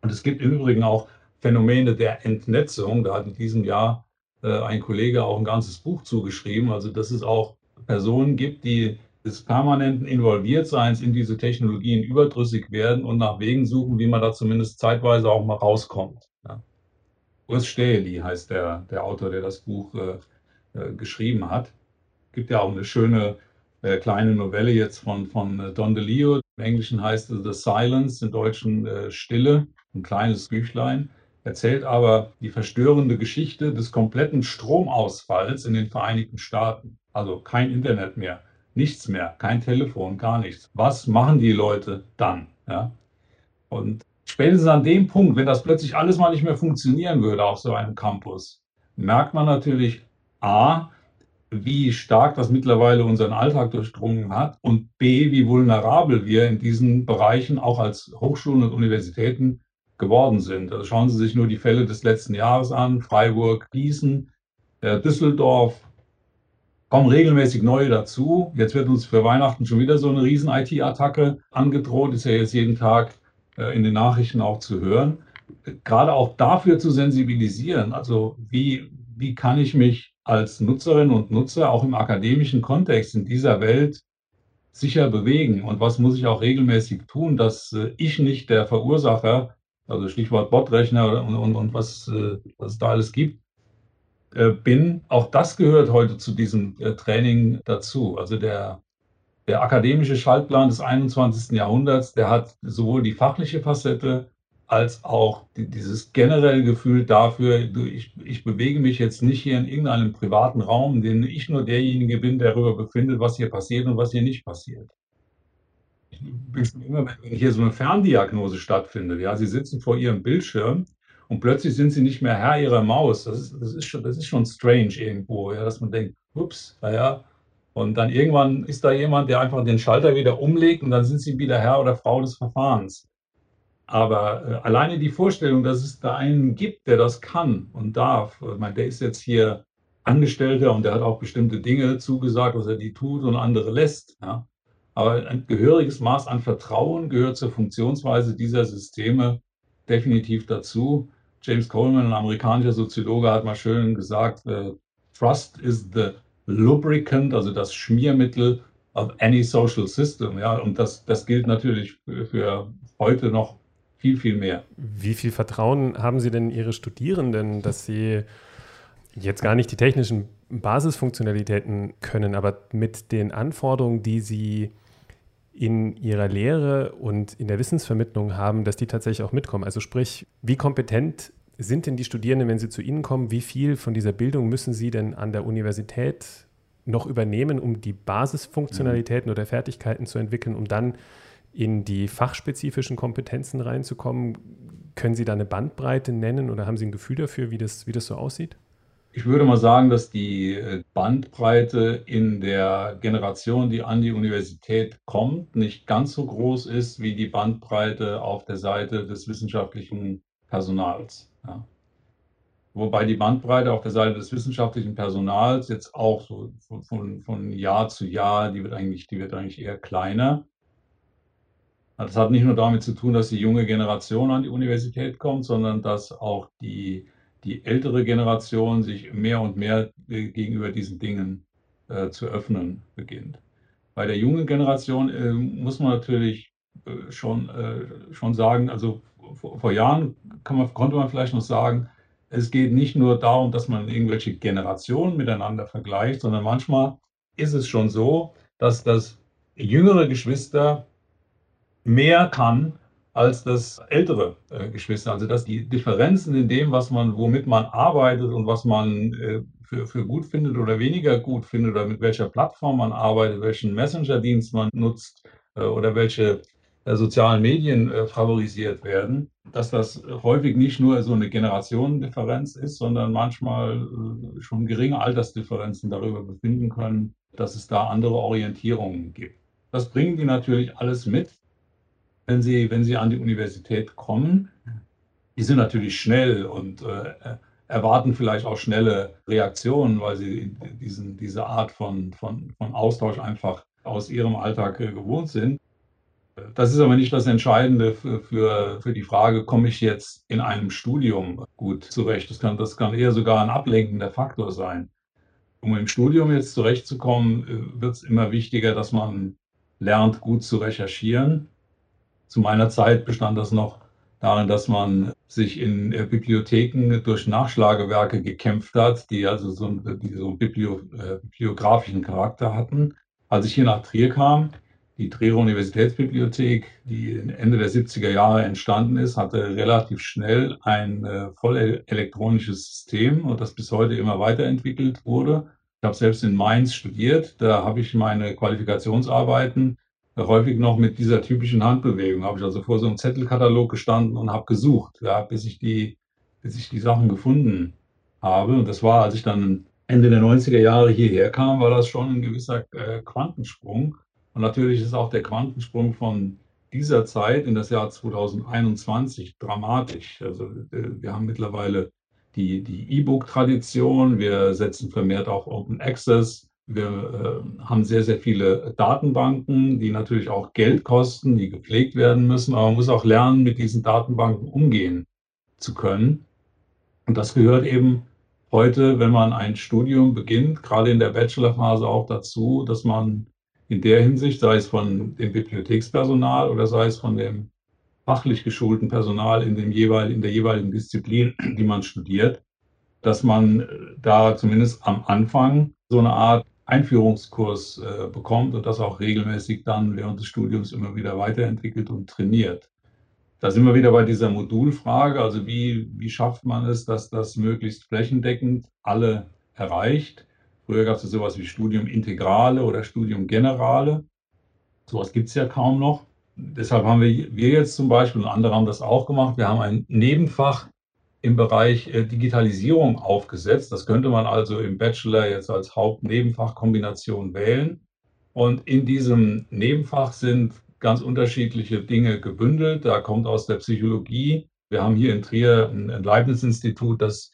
Und es gibt im Übrigen auch Phänomene der Entnetzung. Da hat in diesem Jahr ein Kollege auch ein ganzes Buch zugeschrieben. Also, dass es auch Personen gibt, die des permanenten Involviertseins in diese Technologien überdrüssig werden und nach Wegen suchen, wie man da zumindest zeitweise auch mal rauskommt. Ja. Urs Stäheli heißt der, der Autor, der das Buch äh, geschrieben hat. Es gibt ja auch eine schöne äh, kleine Novelle jetzt von, von äh, Don DeLeo. Im Englischen heißt es The Silence, im Deutschen äh, Stille, ein kleines Büchlein. Erzählt aber die verstörende Geschichte des kompletten Stromausfalls in den Vereinigten Staaten. Also kein Internet mehr, nichts mehr, kein Telefon, gar nichts. Was machen die Leute dann? Ja? Und spätestens an dem Punkt, wenn das plötzlich alles mal nicht mehr funktionieren würde auf so einem Campus, merkt man natürlich, a, wie stark das mittlerweile unseren Alltag durchdrungen hat und b, wie vulnerabel wir in diesen Bereichen auch als Hochschulen und Universitäten geworden sind. Also schauen Sie sich nur die Fälle des letzten Jahres an, Freiburg, Gießen, äh, Düsseldorf, kommen regelmäßig neue dazu. Jetzt wird uns für Weihnachten schon wieder so eine riesen IT-Attacke angedroht, ist ja jetzt jeden Tag äh, in den Nachrichten auch zu hören. Gerade auch dafür zu sensibilisieren, also wie, wie kann ich mich als Nutzerin und Nutzer auch im akademischen Kontext in dieser Welt sicher bewegen und was muss ich auch regelmäßig tun, dass äh, ich nicht der Verursacher, also Stichwort Botrechner und, und, und was, äh, was es da alles gibt, äh, bin. Auch das gehört heute zu diesem Training dazu. Also der, der akademische Schaltplan des 21. Jahrhunderts, der hat sowohl die fachliche Facette als auch die, dieses generelle Gefühl dafür, du, ich, ich bewege mich jetzt nicht hier in irgendeinem privaten Raum, in dem ich nur derjenige bin, der darüber befindet, was hier passiert und was hier nicht passiert. Bin schon immer, wenn hier so eine Ferndiagnose stattfindet, ja, Sie sitzen vor Ihrem Bildschirm und plötzlich sind Sie nicht mehr Herr Ihrer Maus. Das ist, das ist, schon, das ist schon strange irgendwo, ja, dass man denkt, ups, naja, und dann irgendwann ist da jemand, der einfach den Schalter wieder umlegt und dann sind Sie wieder Herr oder Frau des Verfahrens. Aber äh, alleine die Vorstellung, dass es da einen gibt, der das kann und darf, ich meine, der ist jetzt hier Angestellter und der hat auch bestimmte Dinge zugesagt, was er die tut und andere lässt. Ja. Aber ein gehöriges Maß an Vertrauen gehört zur Funktionsweise dieser Systeme definitiv dazu. James Coleman, ein amerikanischer Soziologe, hat mal schön gesagt, äh, Trust is the lubricant, also das Schmiermittel of any social system. Ja, und das, das gilt natürlich für, für heute noch viel, viel mehr. Wie viel Vertrauen haben Sie denn Ihre Studierenden, dass sie jetzt gar nicht die technischen Basisfunktionalitäten können, aber mit den Anforderungen, die sie in ihrer Lehre und in der Wissensvermittlung haben, dass die tatsächlich auch mitkommen. Also sprich, wie kompetent sind denn die Studierenden, wenn sie zu Ihnen kommen? Wie viel von dieser Bildung müssen Sie denn an der Universität noch übernehmen, um die Basisfunktionalitäten mhm. oder Fertigkeiten zu entwickeln, um dann in die fachspezifischen Kompetenzen reinzukommen. Können Sie da eine Bandbreite nennen oder haben Sie ein Gefühl dafür, wie das, wie das so aussieht? Ich würde mal sagen, dass die äh, Bandbreite in der Generation, die an die Universität kommt, nicht ganz so groß ist wie die Bandbreite auf der Seite des wissenschaftlichen Personals. Ja. Wobei die Bandbreite auf der Seite des wissenschaftlichen Personals jetzt auch so von, von Jahr zu Jahr, die wird eigentlich, die wird eigentlich eher kleiner. Das hat nicht nur damit zu tun, dass die junge Generation an die Universität kommt, sondern dass auch die, die ältere Generation sich mehr und mehr äh, gegenüber diesen Dingen äh, zu öffnen beginnt. Bei der jungen Generation äh, muss man natürlich äh, schon, äh, schon sagen, also vor, vor Jahren man, konnte man vielleicht noch sagen, es geht nicht nur darum, dass man irgendwelche Generationen miteinander vergleicht, sondern manchmal ist es schon so, dass das jüngere Geschwister mehr kann als das ältere äh, Geschwister. Also dass die Differenzen in dem, was man, womit man arbeitet und was man äh, für, für gut findet oder weniger gut findet oder mit welcher Plattform man arbeitet, welchen Messenger-Dienst man nutzt äh, oder welche äh, sozialen Medien äh, favorisiert werden, dass das häufig nicht nur so eine Generationendifferenz ist, sondern manchmal äh, schon geringe Altersdifferenzen darüber befinden können, dass es da andere Orientierungen gibt. Das bringen die natürlich alles mit, wenn sie, wenn sie an die Universität kommen. Die sind natürlich schnell und äh, erwarten vielleicht auch schnelle Reaktionen, weil sie diesen, diese Art von, von, von Austausch einfach aus ihrem Alltag äh, gewohnt sind. Das ist aber nicht das Entscheidende für, für, die Frage, komme ich jetzt in einem Studium gut zurecht? Das kann, das kann eher sogar ein ablenkender Faktor sein. Um im Studium jetzt zurechtzukommen, äh, wird es immer wichtiger, dass man lernt, gut zu recherchieren. Zu meiner Zeit bestand das noch darin, dass man sich in äh, Bibliotheken durch Nachschlagewerke gekämpft hat, die also so, die so einen Biblio, äh, bibliografischen Charakter hatten. Als ich hier nach Trier kam, die Trierer Universitätsbibliothek, die Ende der 70er Jahre entstanden ist, hatte relativ schnell ein äh, voll elektronisches System und das bis heute immer weiterentwickelt wurde. Ich habe selbst in Mainz studiert, da habe ich meine Qualifikationsarbeiten häufig noch mit dieser typischen Handbewegung. Habe ich also vor so einem Zettelkatalog gestanden und habe gesucht, ja, bis, ich die, bis ich die Sachen gefunden habe. Und das war, als ich dann Ende der 90er Jahre hierher kam, war das schon ein gewisser äh, Quantensprung. Und natürlich ist auch der Quantensprung von dieser Zeit in das Jahr 2021 dramatisch. Also äh, wir haben mittlerweile die, E-Book-Tradition, wir setzen vermehrt auch Open Access, wir äh, haben sehr, sehr viele Datenbanken, die natürlich auch Geld kosten, die gepflegt werden müssen, aber man muss auch lernen, mit diesen Datenbanken umgehen zu können. Und das gehört eben heute, wenn man ein Studium beginnt, gerade in der Bachelorphase auch dazu, dass man in der Hinsicht, sei es von dem Bibliothekspersonal oder sei es von dem fachlich geschulten Personal in, dem jeweil, in der jeweiligen Disziplin, die man studiert, dass man da zumindest am Anfang so eine Art Einführungskurs äh, bekommt und das auch regelmäßig dann während des Studiums immer wieder weiterentwickelt und trainiert. Da sind wir wieder bei dieser Modulfrage, also wie, wie schafft man es, dass das möglichst flächendeckend alle erreicht. Früher gab es ja sowas wie Studium Integrale oder Studium Generale. Sowas gibt es ja kaum noch. Deshalb haben wir, wir jetzt zum Beispiel, und andere haben das auch gemacht, wir haben ein Nebenfach im Bereich äh, Digitalisierung aufgesetzt. Das könnte man also im Bachelor jetzt als Hauptnebenfachkombination wählen. Und in diesem Nebenfach sind ganz unterschiedliche Dinge gebündelt. Da kommt aus der Psychologie. Wir haben hier in Trier ein Leibniz-Institut, das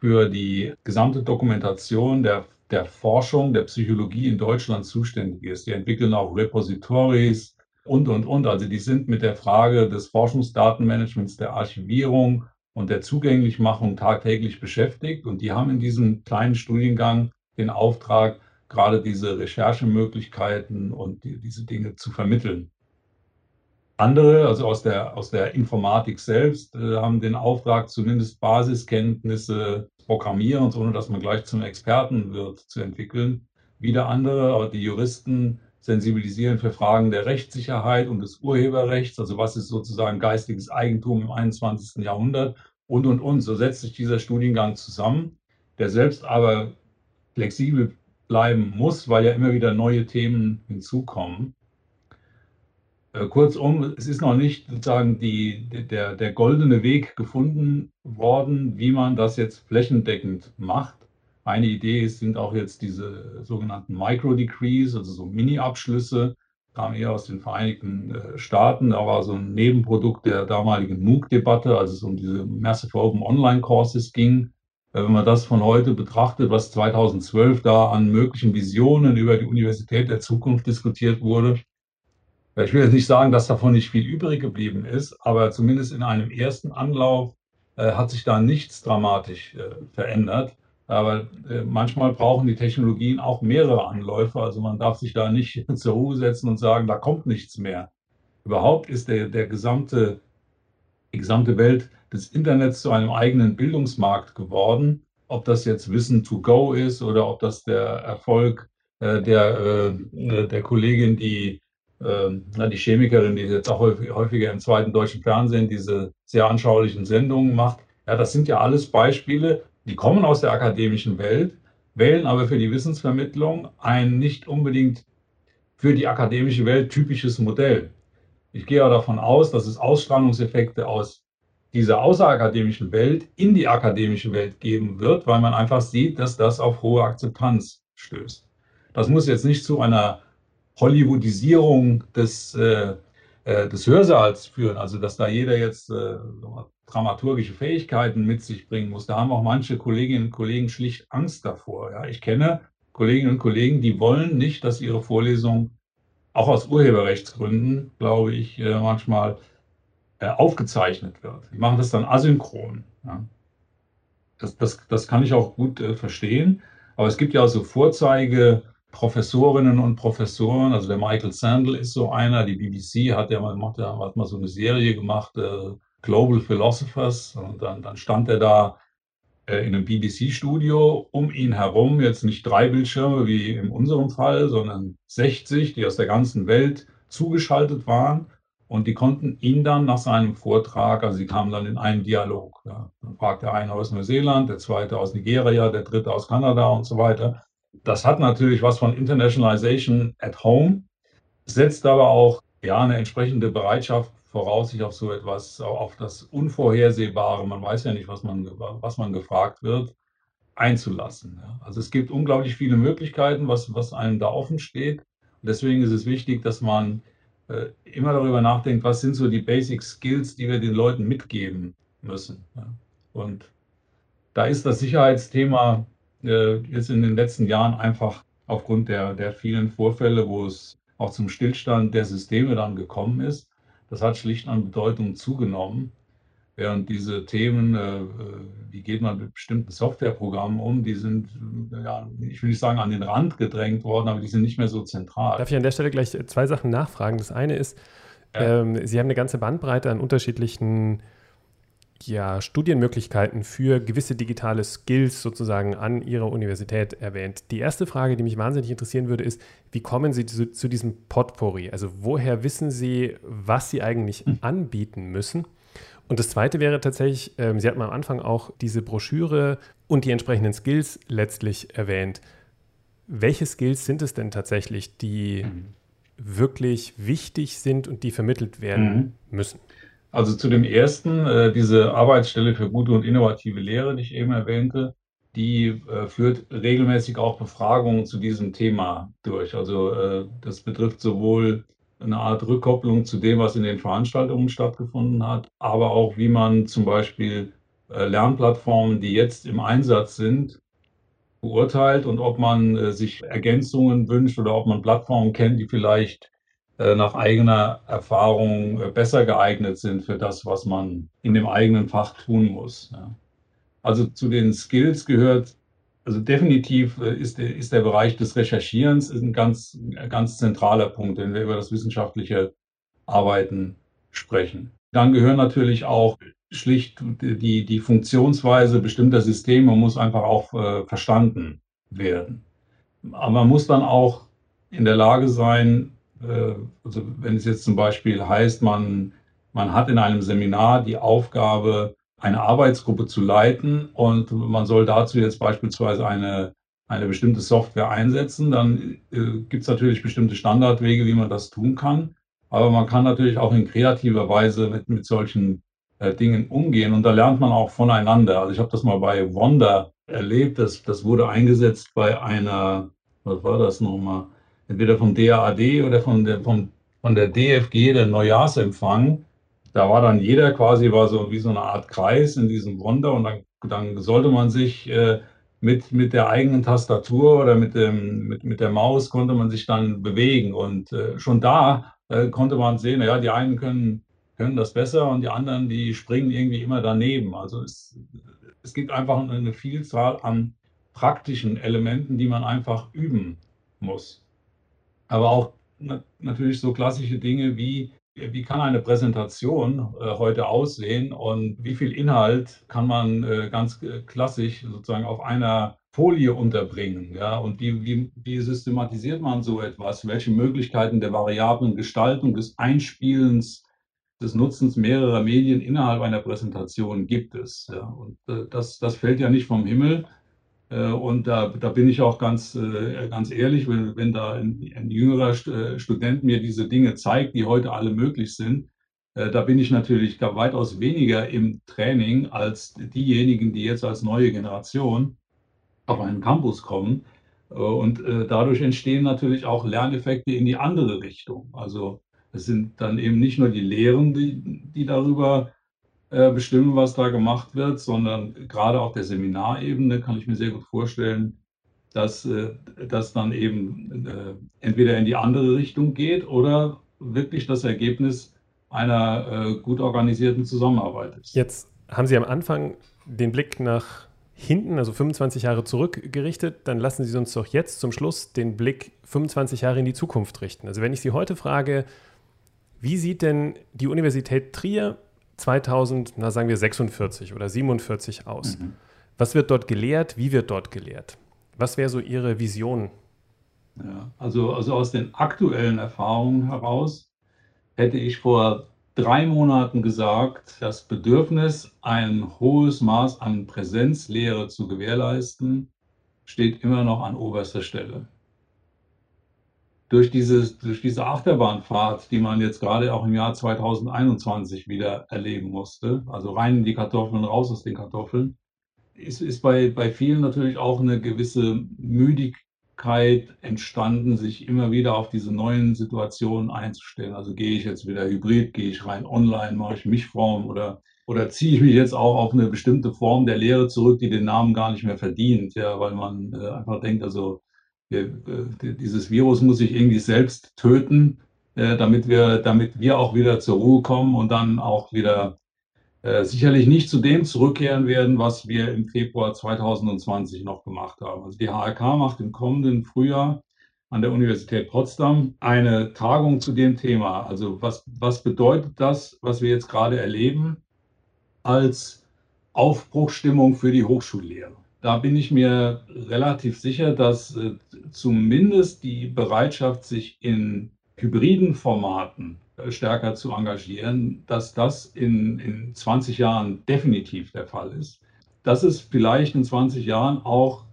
für die gesamte Dokumentation der, der Forschung der Psychologie in Deutschland zuständig ist. Die entwickeln auch Repositories und, und, und. Also die sind mit der Frage des Forschungsdatenmanagements, der Archivierung, und der Zugänglichmachung tagtäglich beschäftigt. Und die haben in diesem kleinen Studiengang den Auftrag, gerade diese Recherchemöglichkeiten und die, diese Dinge zu vermitteln. Andere, also aus der, aus der Informatik selbst, äh, haben den Auftrag, zumindest Basiskenntnisse Programmierens, ohne dass man gleich zum Experten wird, zu entwickeln. Wieder andere, die Juristen, sensibilisieren für Fragen der Rechtssicherheit und des Urheberrechts, also was ist sozusagen geistiges Eigentum im 21. Jahrhundert und, und, und. So setzt sich dieser Studiengang zusammen, der selbst aber flexibel bleiben muss, weil ja immer wieder neue Themen hinzukommen. Äh, kurzum, es ist noch nicht sozusagen die, der, der goldene Weg gefunden worden, wie man das jetzt flächendeckend macht. Eine Idee sind auch jetzt diese sogenannten Micro-Decrees, also so Mini-Abschlüsse, kam eher aus den Vereinigten äh, Staaten. Da war so ein Nebenprodukt der damaligen MOOC-Debatte, als es um diese Massive Open Online Courses ging. Äh, wenn man das von heute betrachtet, was 2012 da an möglichen Visionen über die Universität der Zukunft diskutiert wurde, ich will jetzt nicht sagen, dass davon nicht viel übrig geblieben ist, aber zumindest in einem ersten Anlauf äh, hat sich da nichts dramatisch äh, verändert. Aber äh, manchmal brauchen die Technologien auch mehrere Anläufe. Also man darf sich da nicht zur Ruhe setzen und sagen, da kommt nichts mehr. Überhaupt ist der, der gesamte, die gesamte Welt des Internets zu einem eigenen Bildungsmarkt geworden. Ob das jetzt Wissen to go ist oder ob das der Erfolg äh, der, äh, der Kollegin, die, äh, na, die Chemikerin, die jetzt auch häufig, häufiger im zweiten deutschen Fernsehen diese sehr anschaulichen Sendungen macht. Ja, das sind ja alles Beispiele, die kommen aus der akademischen Welt, wählen aber für die Wissensvermittlung ein nicht unbedingt für die akademische Welt typisches Modell. Ich gehe auch davon aus, dass es Ausstrahlungseffekte aus dieser außerakademischen Welt in die akademische Welt geben wird, weil man einfach sieht, dass das auf hohe Akzeptanz stößt. Das muss jetzt nicht zu einer Hollywoodisierung des, äh, äh, des Hörsaals führen, also dass da jeder jetzt äh, dramaturgische Fähigkeiten mit sich bringen muss. Da haben auch manche Kolleginnen und Kollegen schlicht Angst davor. Ja. Ich kenne Kolleginnen und Kollegen, die wollen nicht, dass ihre Vorlesung auch aus Urheberrechtsgründen, glaube ich, äh, manchmal äh, aufgezeichnet wird. Die machen das dann asynchron. Ja. Das, das, das kann ich auch gut äh, verstehen. Aber es gibt ja also Vorzeige, Professorinnen und Professoren, also der Michael Sandel ist so einer, die BBC hat ja mal, hat mal so eine Serie gemacht, äh, Global Philosophers, und dann, dann stand er da äh, in einem BBC-Studio, um ihn herum jetzt nicht drei Bildschirme wie in unserem Fall, sondern 60, die aus der ganzen Welt zugeschaltet waren. Und die konnten ihn dann nach seinem Vortrag, also sie kamen dann in einen Dialog. Ja. Dann fragt der eine aus Neuseeland, der zweite aus Nigeria, der dritte aus Kanada und so weiter. Das hat natürlich was von Internationalization at Home, setzt aber auch ja, eine entsprechende Bereitschaft voraus, sich auf so etwas, auf das Unvorhersehbare, man weiß ja nicht, was man, was man gefragt wird, einzulassen. Also es gibt unglaublich viele Möglichkeiten, was, was einem da offen steht. Und deswegen ist es wichtig, dass man äh, immer darüber nachdenkt, was sind so die Basic Skills, die wir den Leuten mitgeben müssen. Und da ist das Sicherheitsthema äh, jetzt in den letzten Jahren einfach aufgrund der, der vielen Vorfälle, wo es auch zum Stillstand der Systeme dann gekommen ist, das hat schlicht an Bedeutung zugenommen. Während diese Themen, äh, wie geht man mit bestimmten Softwareprogrammen um, die sind, ja, ich will nicht sagen an den Rand gedrängt worden, aber die sind nicht mehr so zentral. Darf ich an der Stelle gleich zwei Sachen nachfragen? Das eine ist, ja. ähm, Sie haben eine ganze Bandbreite an unterschiedlichen ja, Studienmöglichkeiten für gewisse digitale Skills sozusagen an Ihrer Universität erwähnt. Die erste Frage, die mich wahnsinnig interessieren würde, ist, wie kommen Sie zu, zu diesem Potpourri? Also woher wissen Sie, was Sie eigentlich hm. anbieten müssen? Und das zweite wäre tatsächlich, ähm, Sie hatten am Anfang auch diese Broschüre und die entsprechenden Skills letztlich erwähnt. Welche Skills sind es denn tatsächlich, die mhm. wirklich wichtig sind und die vermittelt werden mhm. müssen? Also zu dem ersten, äh, diese Arbeitsstelle für gute und innovative Lehre, die ich eben erwähnte, die äh, führt regelmäßig auch Befragungen zu diesem Thema durch. Also äh, das betrifft sowohl eine Art Rückkopplung zu dem, was in den Veranstaltungen stattgefunden hat, aber auch wie man zum Beispiel äh, Lernplattformen, die jetzt im Einsatz sind, beurteilt und ob man äh, sich Ergänzungen wünscht oder ob man Plattformen kennt, die vielleicht nach eigener Erfahrung äh, besser geeignet sind für das, was man in dem eigenen Fach tun muss. Also zu den Skills gehört, also definitiv äh, ist der, ist der Bereich des Recherchierens ein ganz, ganz zentraler Punkt, wenn wir über das wissenschaftliche Arbeiten sprechen. Dann gehören natürlich auch schlicht die, die Funktionsweise bestimmter Systeme muss einfach auch äh, verstanden werden. Aber man muss dann auch in der Lage sein, äh, also wenn es jetzt zum Beispiel heißt, man, man hat in einem Seminar die Aufgabe, eine Arbeitsgruppe zu leiten und man soll dazu jetzt beispielsweise eine, eine bestimmte Software einsetzen, dann äh, gibt es natürlich bestimmte Standardwege, wie man das tun kann. Aber man kann natürlich auch in kreativer Weise mit, mit solchen äh, Dingen umgehen und da lernt man auch voneinander. Also ich habe das mal bei Wonder erlebt, das, das wurde eingesetzt bei einer, was war das nochmal? Entweder vom DAAD oder von der, vom, von der DFG, der Neujahrsempfang. Da war dann jeder quasi war so wie so eine Art Kreis in diesem Wunder und dann, dann sollte man sich äh, mit, mit der eigenen Tastatur oder mit, dem, mit, mit der Maus konnte man sich dann bewegen und äh, schon da äh, konnte man sehen, ja, die einen können, können das besser und die anderen, die springen irgendwie immer daneben. Also es, es gibt einfach eine Vielzahl an praktischen Elementen, die man einfach üben muss aber auch natürlich so klassische Dinge wie, wie kann eine Präsentation äh, heute aussehen und wie viel Inhalt kann man äh, ganz äh, klassisch sozusagen auf einer Folie unterbringen. Ja? Und wie, wie, wie systematisiert man so etwas? Welche Möglichkeiten der variablen Gestaltung, des Einspielens, des Nutzens mehrerer Medien innerhalb einer Präsentation gibt es? Ja? Und äh, das, das fällt ja nicht vom Himmel. Äh, und da, da bin ich auch ganz, äh, ganz ehrlich, wenn, wenn da ein, ein jüngerer äh, Student mir diese Dinge zeigt, die heute alle möglich sind, da bin ich natürlich weitaus weniger im Training als diejenigen, die jetzt als neue Generation auf einen Campus kommen. Und dadurch entstehen natürlich auch Lerneffekte in die andere Richtung. Also es sind dann eben nicht nur die Lehren, die, die darüber bestimmen, was da gemacht wird, sondern gerade auf der Seminarebene kann ich mir sehr gut vorstellen, dass das dann eben entweder in die andere Richtung geht oder wirklich das Ergebnis einer gut organisierten Zusammenarbeit ist. Jetzt haben Sie am Anfang den Blick nach hinten, also 25 Jahre zurückgerichtet, dann lassen Sie uns doch jetzt zum Schluss den Blick 25 Jahre in die Zukunft richten. Also wenn ich Sie heute frage, wie sieht denn die Universität Trier 2000, na sagen wir 46 oder 47 aus? Mhm. Was wird dort gelehrt? Wie wird dort gelehrt? Was wäre so Ihre Vision? Ja, also, also aus den aktuellen Erfahrungen heraus hätte ich vor drei Monaten gesagt, das Bedürfnis, ein hohes Maß an Präsenzlehre zu gewährleisten, steht immer noch an oberster Stelle. Durch, dieses, durch diese Achterbahnfahrt, die man jetzt gerade auch im Jahr 2021 wieder erleben musste, also rein in die Kartoffeln, raus aus den Kartoffeln, ist, ist bei, bei vielen natürlich auch eine gewisse Müdigkeit entstanden, sich immer wieder auf diese neuen Situationen einzustellen. Also gehe ich jetzt wieder hybrid, gehe ich rein online, mache ich Mischform oder, oder ziehe ich mich jetzt auch auf eine bestimmte Form der Lehre zurück, die den Namen gar nicht mehr verdient, ja, weil man äh, einfach denkt, also dieses Virus muss sich irgendwie selbst töten, äh, damit wir, damit wir auch wieder zur Ruhe kommen und dann auch wieder äh, sicherlich nicht zu dem zurückkehren werden, was wir im Februar 2020 noch gemacht haben. Also die HRK macht im kommenden Frühjahr an der Universität Potsdam eine Tagung zu dem Thema. Also was, was bedeutet das, was wir jetzt gerade erleben, als Aufbruchstimmung für die Hochschullehre? Da bin ich mir relativ sicher, dass äh, zumindest die Bereitschaft, sich in hybriden Formaten stärker zu engagieren, dass das in, in 20 Jahren definitiv der Fall ist. Dass es vielleicht in 20 Jahren auch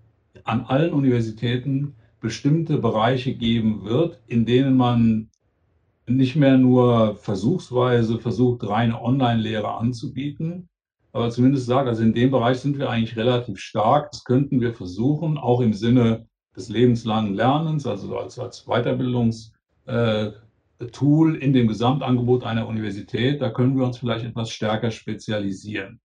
an allen Universitäten bestimmte Bereiche geben wird, in denen man nicht mehr nur versuchsweise versucht, reine Online-Lehre anzubieten, aber zumindest sagt, also in dem Bereich sind wir eigentlich relativ stark. Das könnten wir versuchen, auch im Sinne des lebenslangen Lernens, also als, als Weiterbildungs- äh, in dem Gesamtangebot einer Universität. Da können wir uns vielleicht etwas stärker spezialisieren.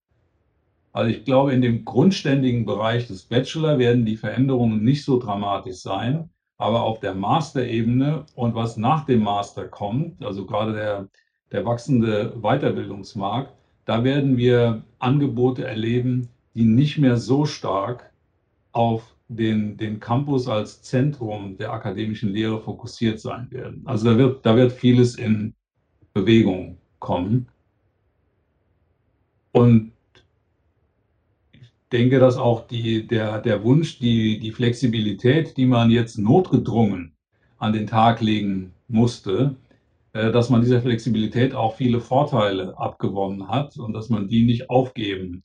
Also ich glaube, in dem grundständigen Bereich des Bachelor werden die Veränderungen nicht so dramatisch sein, aber auf der Master-Ebene und was nach dem Master kommt, also gerade der, der wachsende Weiterbildungsmarkt, da werden wir Angebote erleben, die nicht mehr so stark auf den, den Campus als Zentrum der akademischen Lehre fokussiert sein werden. Also da wird, da wird vieles in Bewegung kommen. Und ich denke, dass auch die, der, der Wunsch, die, die Flexibilität, die man jetzt notgedrungen an den Tag legen musste, dass man dieser Flexibilität auch viele Vorteile abgewonnen hat und dass man die nicht aufgeben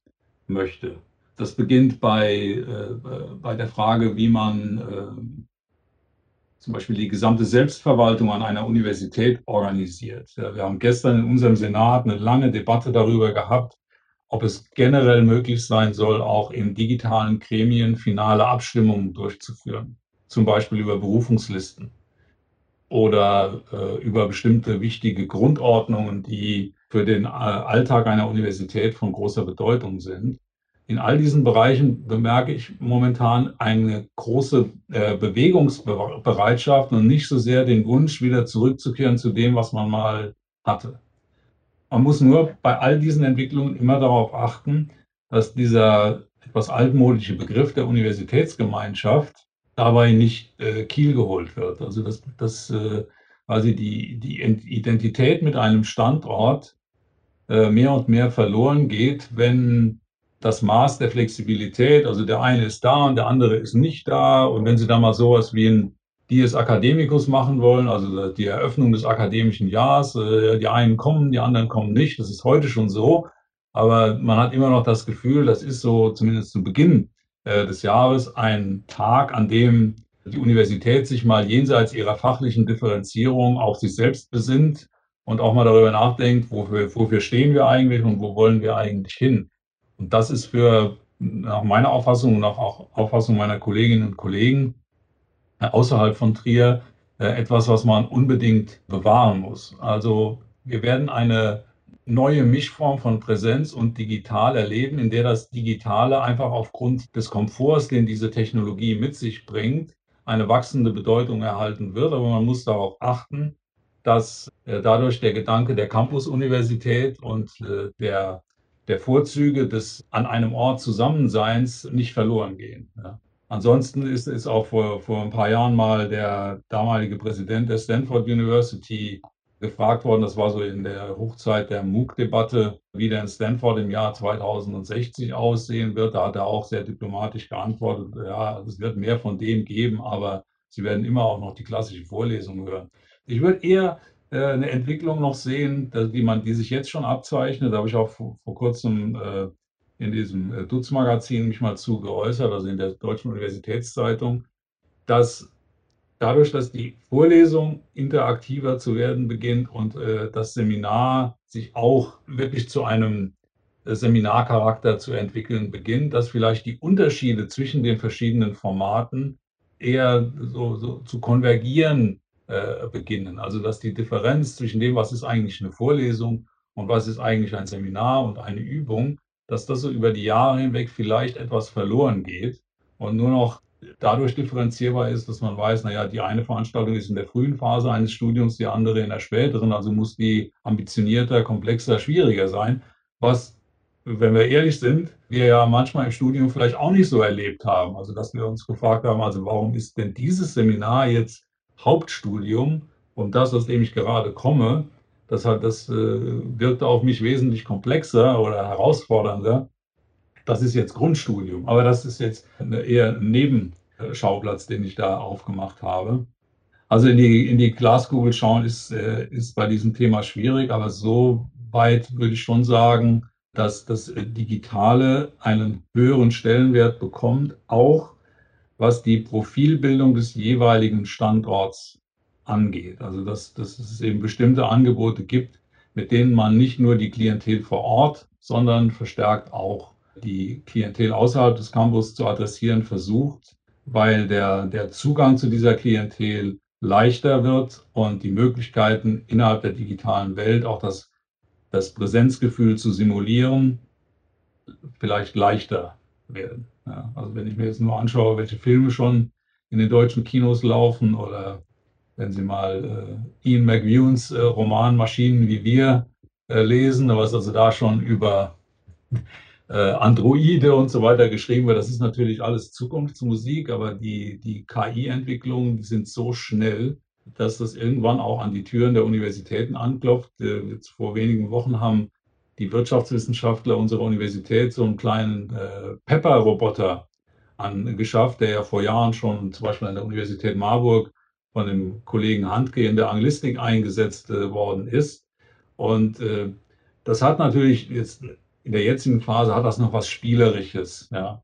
möchte. Das beginnt bei, äh, bei der Frage, wie man äh, zum Beispiel die gesamte Selbstverwaltung an einer Universität organisiert. Wir haben gestern in unserem Senat eine lange Debatte darüber gehabt, ob es generell möglich sein soll, auch in digitalen Gremien finale Abstimmungen durchzuführen, zum Beispiel über Berufungslisten oder äh, über bestimmte wichtige Grundordnungen, die für den äh, Alltag einer Universität von großer Bedeutung sind in all diesen Bereichen bemerke ich momentan eine große äh, Bewegungsbereitschaft und nicht so sehr den Wunsch, wieder zurückzukehren zu dem, was man mal hatte. Man muss nur bei all diesen Entwicklungen immer darauf achten, dass dieser etwas altmodische Begriff der Universitätsgemeinschaft dabei nicht äh, Kiel geholt wird. Also dass, dass äh, quasi die, die Identität mit einem Standort äh, mehr und mehr verloren geht, wenn das Maß der Flexibilität. Also der eine ist da und der andere ist nicht da. Und wenn Sie da mal sowas wie ein Dies Academicus machen wollen, also die Eröffnung des akademischen Jahres, äh, die einen kommen, die anderen kommen nicht. Das ist heute schon so. Aber man hat immer noch das Gefühl, das ist so zumindest zu Beginn des Jahres ein Tag, an dem die Universität sich mal jenseits ihrer fachlichen Differenzierung auf sich selbst besinnt und auch mal darüber nachdenkt, wofür, wofür stehen wir eigentlich und wo wollen wir eigentlich hin. Und das ist für, nach meiner Auffassung und nach auch Auffassung meiner Kolleginnen und Kollegen, außerhalb von Trier äh, etwas, was man unbedingt bewahren muss. Also wir werden eine neue Mischform von Präsenz und digital erleben, in der das Digitale einfach aufgrund des Komforts, den diese Technologie mit sich bringt, eine wachsende Bedeutung erhalten wird. Aber man muss darauf achten, dass äh, dadurch der Gedanke der Campus-Universität und äh, der, der Vorzüge des an einem Ort Zusammenseins nicht verloren gehen. Ja. Ansonsten ist, ist auch vor, vor ein paar Jahren mal der damalige Präsident der Stanford University gefragt worden, das war so in der Hochzeit der MOOC-Debatte, wie denn Stanford im Jahr 2060 aussehen wird. Da hat er auch sehr diplomatisch geantwortet, ja, es wird mehr von dem geben, aber Sie werden immer auch noch die klassische Vorlesung hören. Ich würde eher äh, eine Entwicklung noch sehen, die, man, die sich jetzt schon abzeichnet. Da habe ich auch vor, vor kurzem äh, in diesem äh, Dutz-Magazin mich mal zu geäußert, also in der Deutschen Universitätszeitung, dass dadurch, dass die Vorlesung interaktiver zu werden beginnt und äh, das Seminar sich auch wirklich zu einem äh, Seminarcharakter zu entwickeln beginnt, dass vielleicht die Unterschiede zwischen den verschiedenen Formaten eher so, so zu konvergieren äh, beginnen. Also dass die Differenz zwischen dem, was ist eigentlich eine Vorlesung und was ist eigentlich ein Seminar und eine Übung, dass das so über die Jahre hinweg vielleicht etwas verloren geht und nur noch dadurch differenzierbar ist, dass man weiß, naja, die eine Veranstaltung ist in der frühen Phase eines Studiums, die andere in der späteren, also muss die ambitionierter, komplexer, schwieriger sein, was, wenn wir ehrlich sind, wir ja manchmal im Studium vielleicht auch nicht so erlebt haben. Also dass wir uns gefragt haben, also warum ist denn dieses Seminar jetzt Hauptstudium und das, aus dem ich gerade komme, das, hat, das äh, wirkte auf mich wesentlich komplexer oder herausfordernder. Das ist jetzt Grundstudium, aber das ist jetzt eher ein Nebenschauplatz, den ich da aufgemacht habe. Also in die, in die Glaskugel schauen ist, äh, ist bei diesem Thema schwierig, aber so weit würde ich schon sagen, dass das Digitale einen höheren Stellenwert bekommt, auch was die Profilbildung des jeweiligen Standorts angeht. Also dass, dass es eben bestimmte Angebote gibt, mit denen man nicht nur die Klientel vor Ort, sondern verstärkt auch die Klientel außerhalb des Campus zu adressieren versucht, weil der, der Zugang zu dieser Klientel leichter wird und die Möglichkeiten innerhalb der digitalen Welt auch das, das Präsenzgefühl zu simulieren vielleicht leichter werden. Ja, also wenn ich mir jetzt nur anschaue, welche Filme schon in den deutschen Kinos laufen oder wenn Sie mal äh, Ian McEwans äh, Roman Maschinen wie wir äh, lesen, was also da schon über Androide und so weiter geschrieben wird, das ist natürlich alles Zukunftsmusik, aber die, die KI-Entwicklungen sind so schnell, dass das irgendwann auch an die Türen der Universitäten anklopft. Äh, vor wenigen Wochen haben die Wirtschaftswissenschaftler unserer Universität so einen kleinen äh, Pepper-Roboter angeschafft, der ja vor Jahren schon zum Beispiel an der Universität Marburg von dem Kollegen Handke in der Anglistik eingesetzt äh, worden ist. Und äh, das hat natürlich jetzt in der jetzigen Phase hat das noch was Spielerisches. Ja.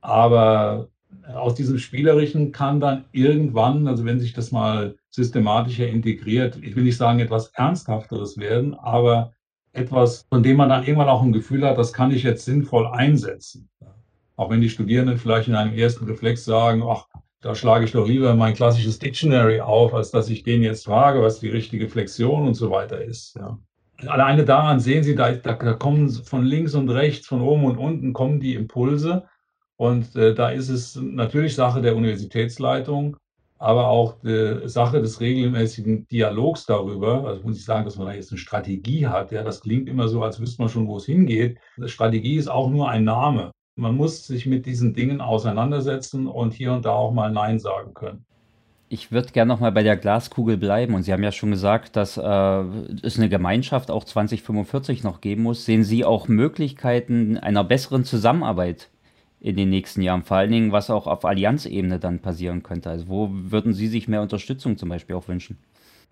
Aber aus diesem Spielerischen kann dann irgendwann, also wenn sich das mal systematischer integriert, ich will nicht sagen etwas Ernsthafteres werden, aber etwas, von dem man dann irgendwann auch ein Gefühl hat, das kann ich jetzt sinnvoll einsetzen. Auch wenn die Studierenden vielleicht in einem ersten Reflex sagen, ach, da schlage ich doch lieber mein klassisches Dictionary auf, als dass ich den jetzt frage, was die richtige Flexion und so weiter ist. Ja. Alleine daran sehen Sie, da, da, kommen von links und rechts, von oben und unten kommen die Impulse. Und äh, da ist es natürlich Sache der Universitätsleitung, aber auch Sache des regelmäßigen Dialogs darüber. Also muss ich sagen, dass man da jetzt eine Strategie hat. Ja, das klingt immer so, als wüsste man schon, wo es hingeht. Strategie ist auch nur ein Name. Man muss sich mit diesen Dingen auseinandersetzen und hier und da auch mal Nein sagen können. Ich würde gerne noch mal bei der Glaskugel bleiben. Und Sie haben ja schon gesagt, dass äh, es eine Gemeinschaft auch 2045 noch geben muss. Sehen Sie auch Möglichkeiten einer besseren Zusammenarbeit in den nächsten Jahren? Vor allen Dingen, was auch auf Allianzebene dann passieren könnte. Also wo würden Sie sich mehr Unterstützung zum Beispiel auch wünschen?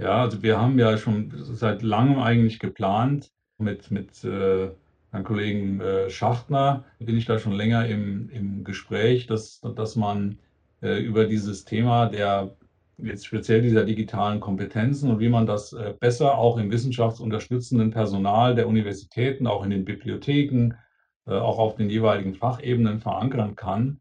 Ja, also wir haben ja schon seit langem eigentlich geplant mit, mit äh, Herrn Kollegen äh, Schachtner, bin ich da schon länger im, im Gespräch, dass, dass man äh, über dieses Thema der jetzt speziell dieser digitalen Kompetenzen und wie man das äh, besser auch im wissenschaftsunterstützenden Personal der Universitäten, auch in den Bibliotheken, äh, auch auf den jeweiligen Fachebenen verankern kann.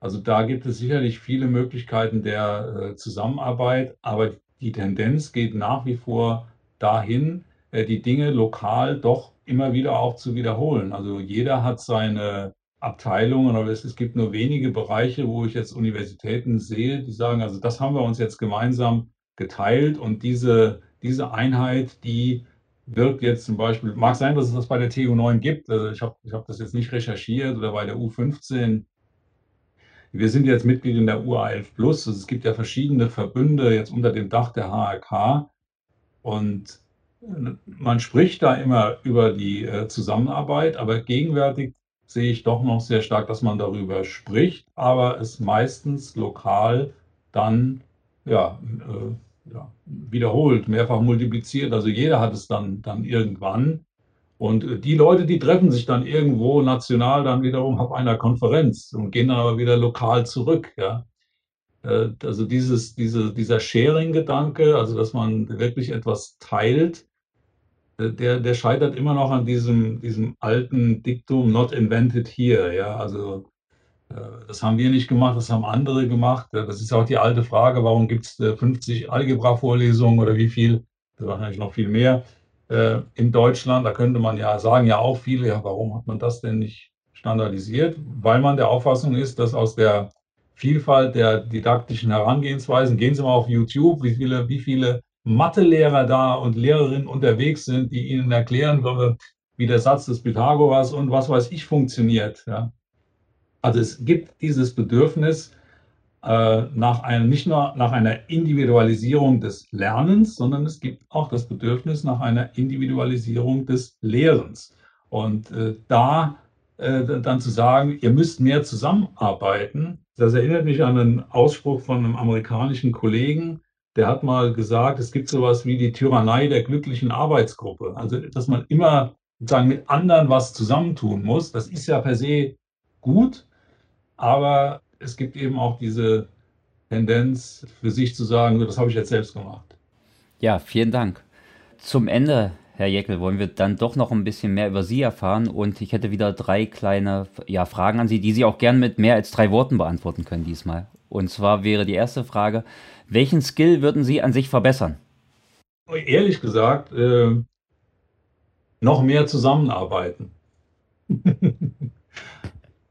Also da gibt es sicherlich viele Möglichkeiten der äh, Zusammenarbeit, aber die Tendenz geht nach wie vor dahin, die Dinge lokal doch immer wieder auch zu wiederholen. Also jeder hat seine Abteilungen, aber es, es gibt nur wenige Bereiche, wo ich jetzt Universitäten sehe, die sagen, also das haben wir uns jetzt gemeinsam geteilt und diese, diese Einheit, die wird jetzt zum Beispiel, mag sein, dass es das bei der TU9 gibt, also ich habe ich hab das jetzt nicht recherchiert oder bei der U15. Wir sind jetzt Mitglied in der UA11 Plus, also es gibt ja verschiedene Verbünde jetzt unter dem Dach der HRK und man spricht da immer über die äh, Zusammenarbeit, aber gegenwärtig sehe ich doch noch sehr stark, dass man darüber spricht, aber es meistens lokal dann ja, äh, ja, wiederholt, mehrfach multipliziert. Also jeder hat es dann, dann irgendwann. Und äh, die Leute, die treffen sich dann irgendwo national dann wiederum auf einer Konferenz und gehen dann aber wieder lokal zurück. Ja. Äh, also dieses, diese, dieser Sharing-Gedanke, also dass man wirklich etwas teilt, der, der scheitert immer noch an diesem, diesem alten Diktum, not invented here. Ja, also äh, das haben wir nicht gemacht, das haben andere gemacht. Das ist auch die alte Frage, warum gibt es 50 Algebra-Vorlesungen oder wie viel, wahrscheinlich noch viel mehr in Deutschland. Da könnte man ja sagen, ja auch viele, ja, warum hat man das denn nicht standardisiert? Weil man der Auffassung ist, dass aus der Vielfalt der didaktischen Herangehensweisen, gehen Sie mal auf YouTube, wie viele, wie viele Mathelehrer da und Lehrerinnen unterwegs sind, die ihnen erklären, wie der Satz des Pythagoras und was weiß ich funktioniert. Ja. Also es gibt dieses Bedürfnis äh, nach einem, nicht nur nach einer Individualisierung des Lernens, sondern es gibt auch das Bedürfnis nach einer Individualisierung des Lehrens. Und äh, da äh, dann zu sagen, ihr müsst mehr zusammenarbeiten, das erinnert mich an einen Ausspruch von einem amerikanischen Kollegen, der hat mal gesagt, es gibt sowas wie die Tyrannei der glücklichen Arbeitsgruppe. Also, dass man immer sozusagen mit anderen was zusammentun muss, das ist ja per se gut, aber es gibt eben auch diese Tendenz für sich zu sagen, das habe ich jetzt selbst gemacht. Ja, vielen Dank. Zum Ende, Herr Jeckel, wollen wir dann doch noch ein bisschen mehr über Sie erfahren und ich hätte wieder drei kleine ja, Fragen an Sie, die Sie auch gern mit mehr als drei Worten beantworten können diesmal. Und zwar wäre die erste Frage, welchen Skill würden Sie an sich verbessern? Ehrlich gesagt, äh, noch mehr zusammenarbeiten.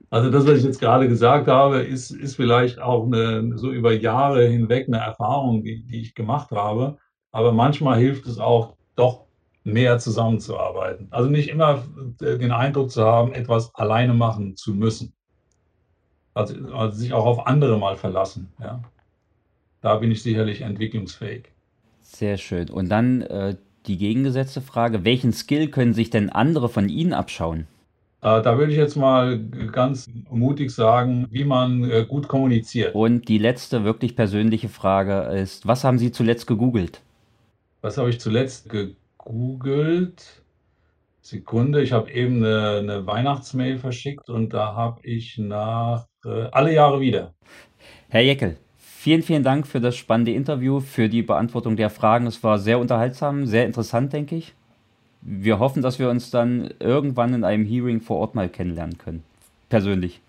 also das, was ich jetzt gerade gesagt habe, ist, ist vielleicht auch eine, so über Jahre hinweg eine Erfahrung, die, die ich gemacht habe. Aber manchmal hilft es auch doch mehr zusammenzuarbeiten. Also nicht immer den Eindruck zu haben, etwas alleine machen zu müssen. Also, also sich auch auf andere mal verlassen. Ja da bin ich sicherlich entwicklungsfähig. Sehr schön. Und dann äh, die gegengesetzte Frage, welchen Skill können sich denn andere von Ihnen abschauen? Äh, da würde ich jetzt mal ganz mutig sagen, wie man äh, gut kommuniziert. Und die letzte wirklich persönliche Frage ist, was haben Sie zuletzt gegoogelt? Was habe ich zuletzt gegoogelt? Sekunde, ich habe eben eine, eine Weihnachtsmail verschickt und da habe ich nach äh, alle Jahre wieder. Herr Jeckel, Vielen, vielen Dank für das spannende Interview, für die Beantwortung der Fragen. Es war sehr unterhaltsam, sehr interessant, denke ich. Wir hoffen, dass wir uns dann irgendwann in einem Hearing vor Ort mal kennenlernen können. Persönlich.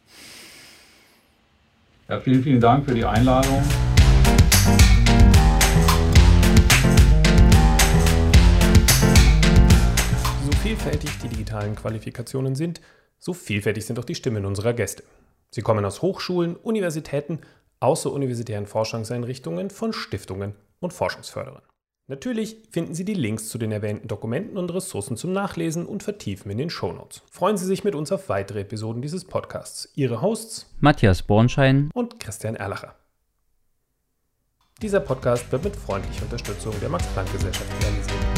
Ja, vielen, vielen Dank für die Einladung. Vielfältig die digitalen Qualifikationen sind, so vielfältig sind auch die Stimmen unserer Gäste. Sie kommen aus Hochschulen, Universitäten außeruniversitären Forschungseinrichtungen von Stiftungen und Forschungsförderern. Natürlich finden Sie die Links zu den erwähnten Dokumenten und Ressourcen zum Nachlesen und Vertiefen in den Shownotes. Freuen Sie sich mit uns auf weitere Episoden dieses Podcasts. Ihre Hosts Matthias Bornschein und Christian Erlacher. Dieser Podcast wird mit freundlicher Unterstützung der Max-Planck-Gesellschaft realisiert.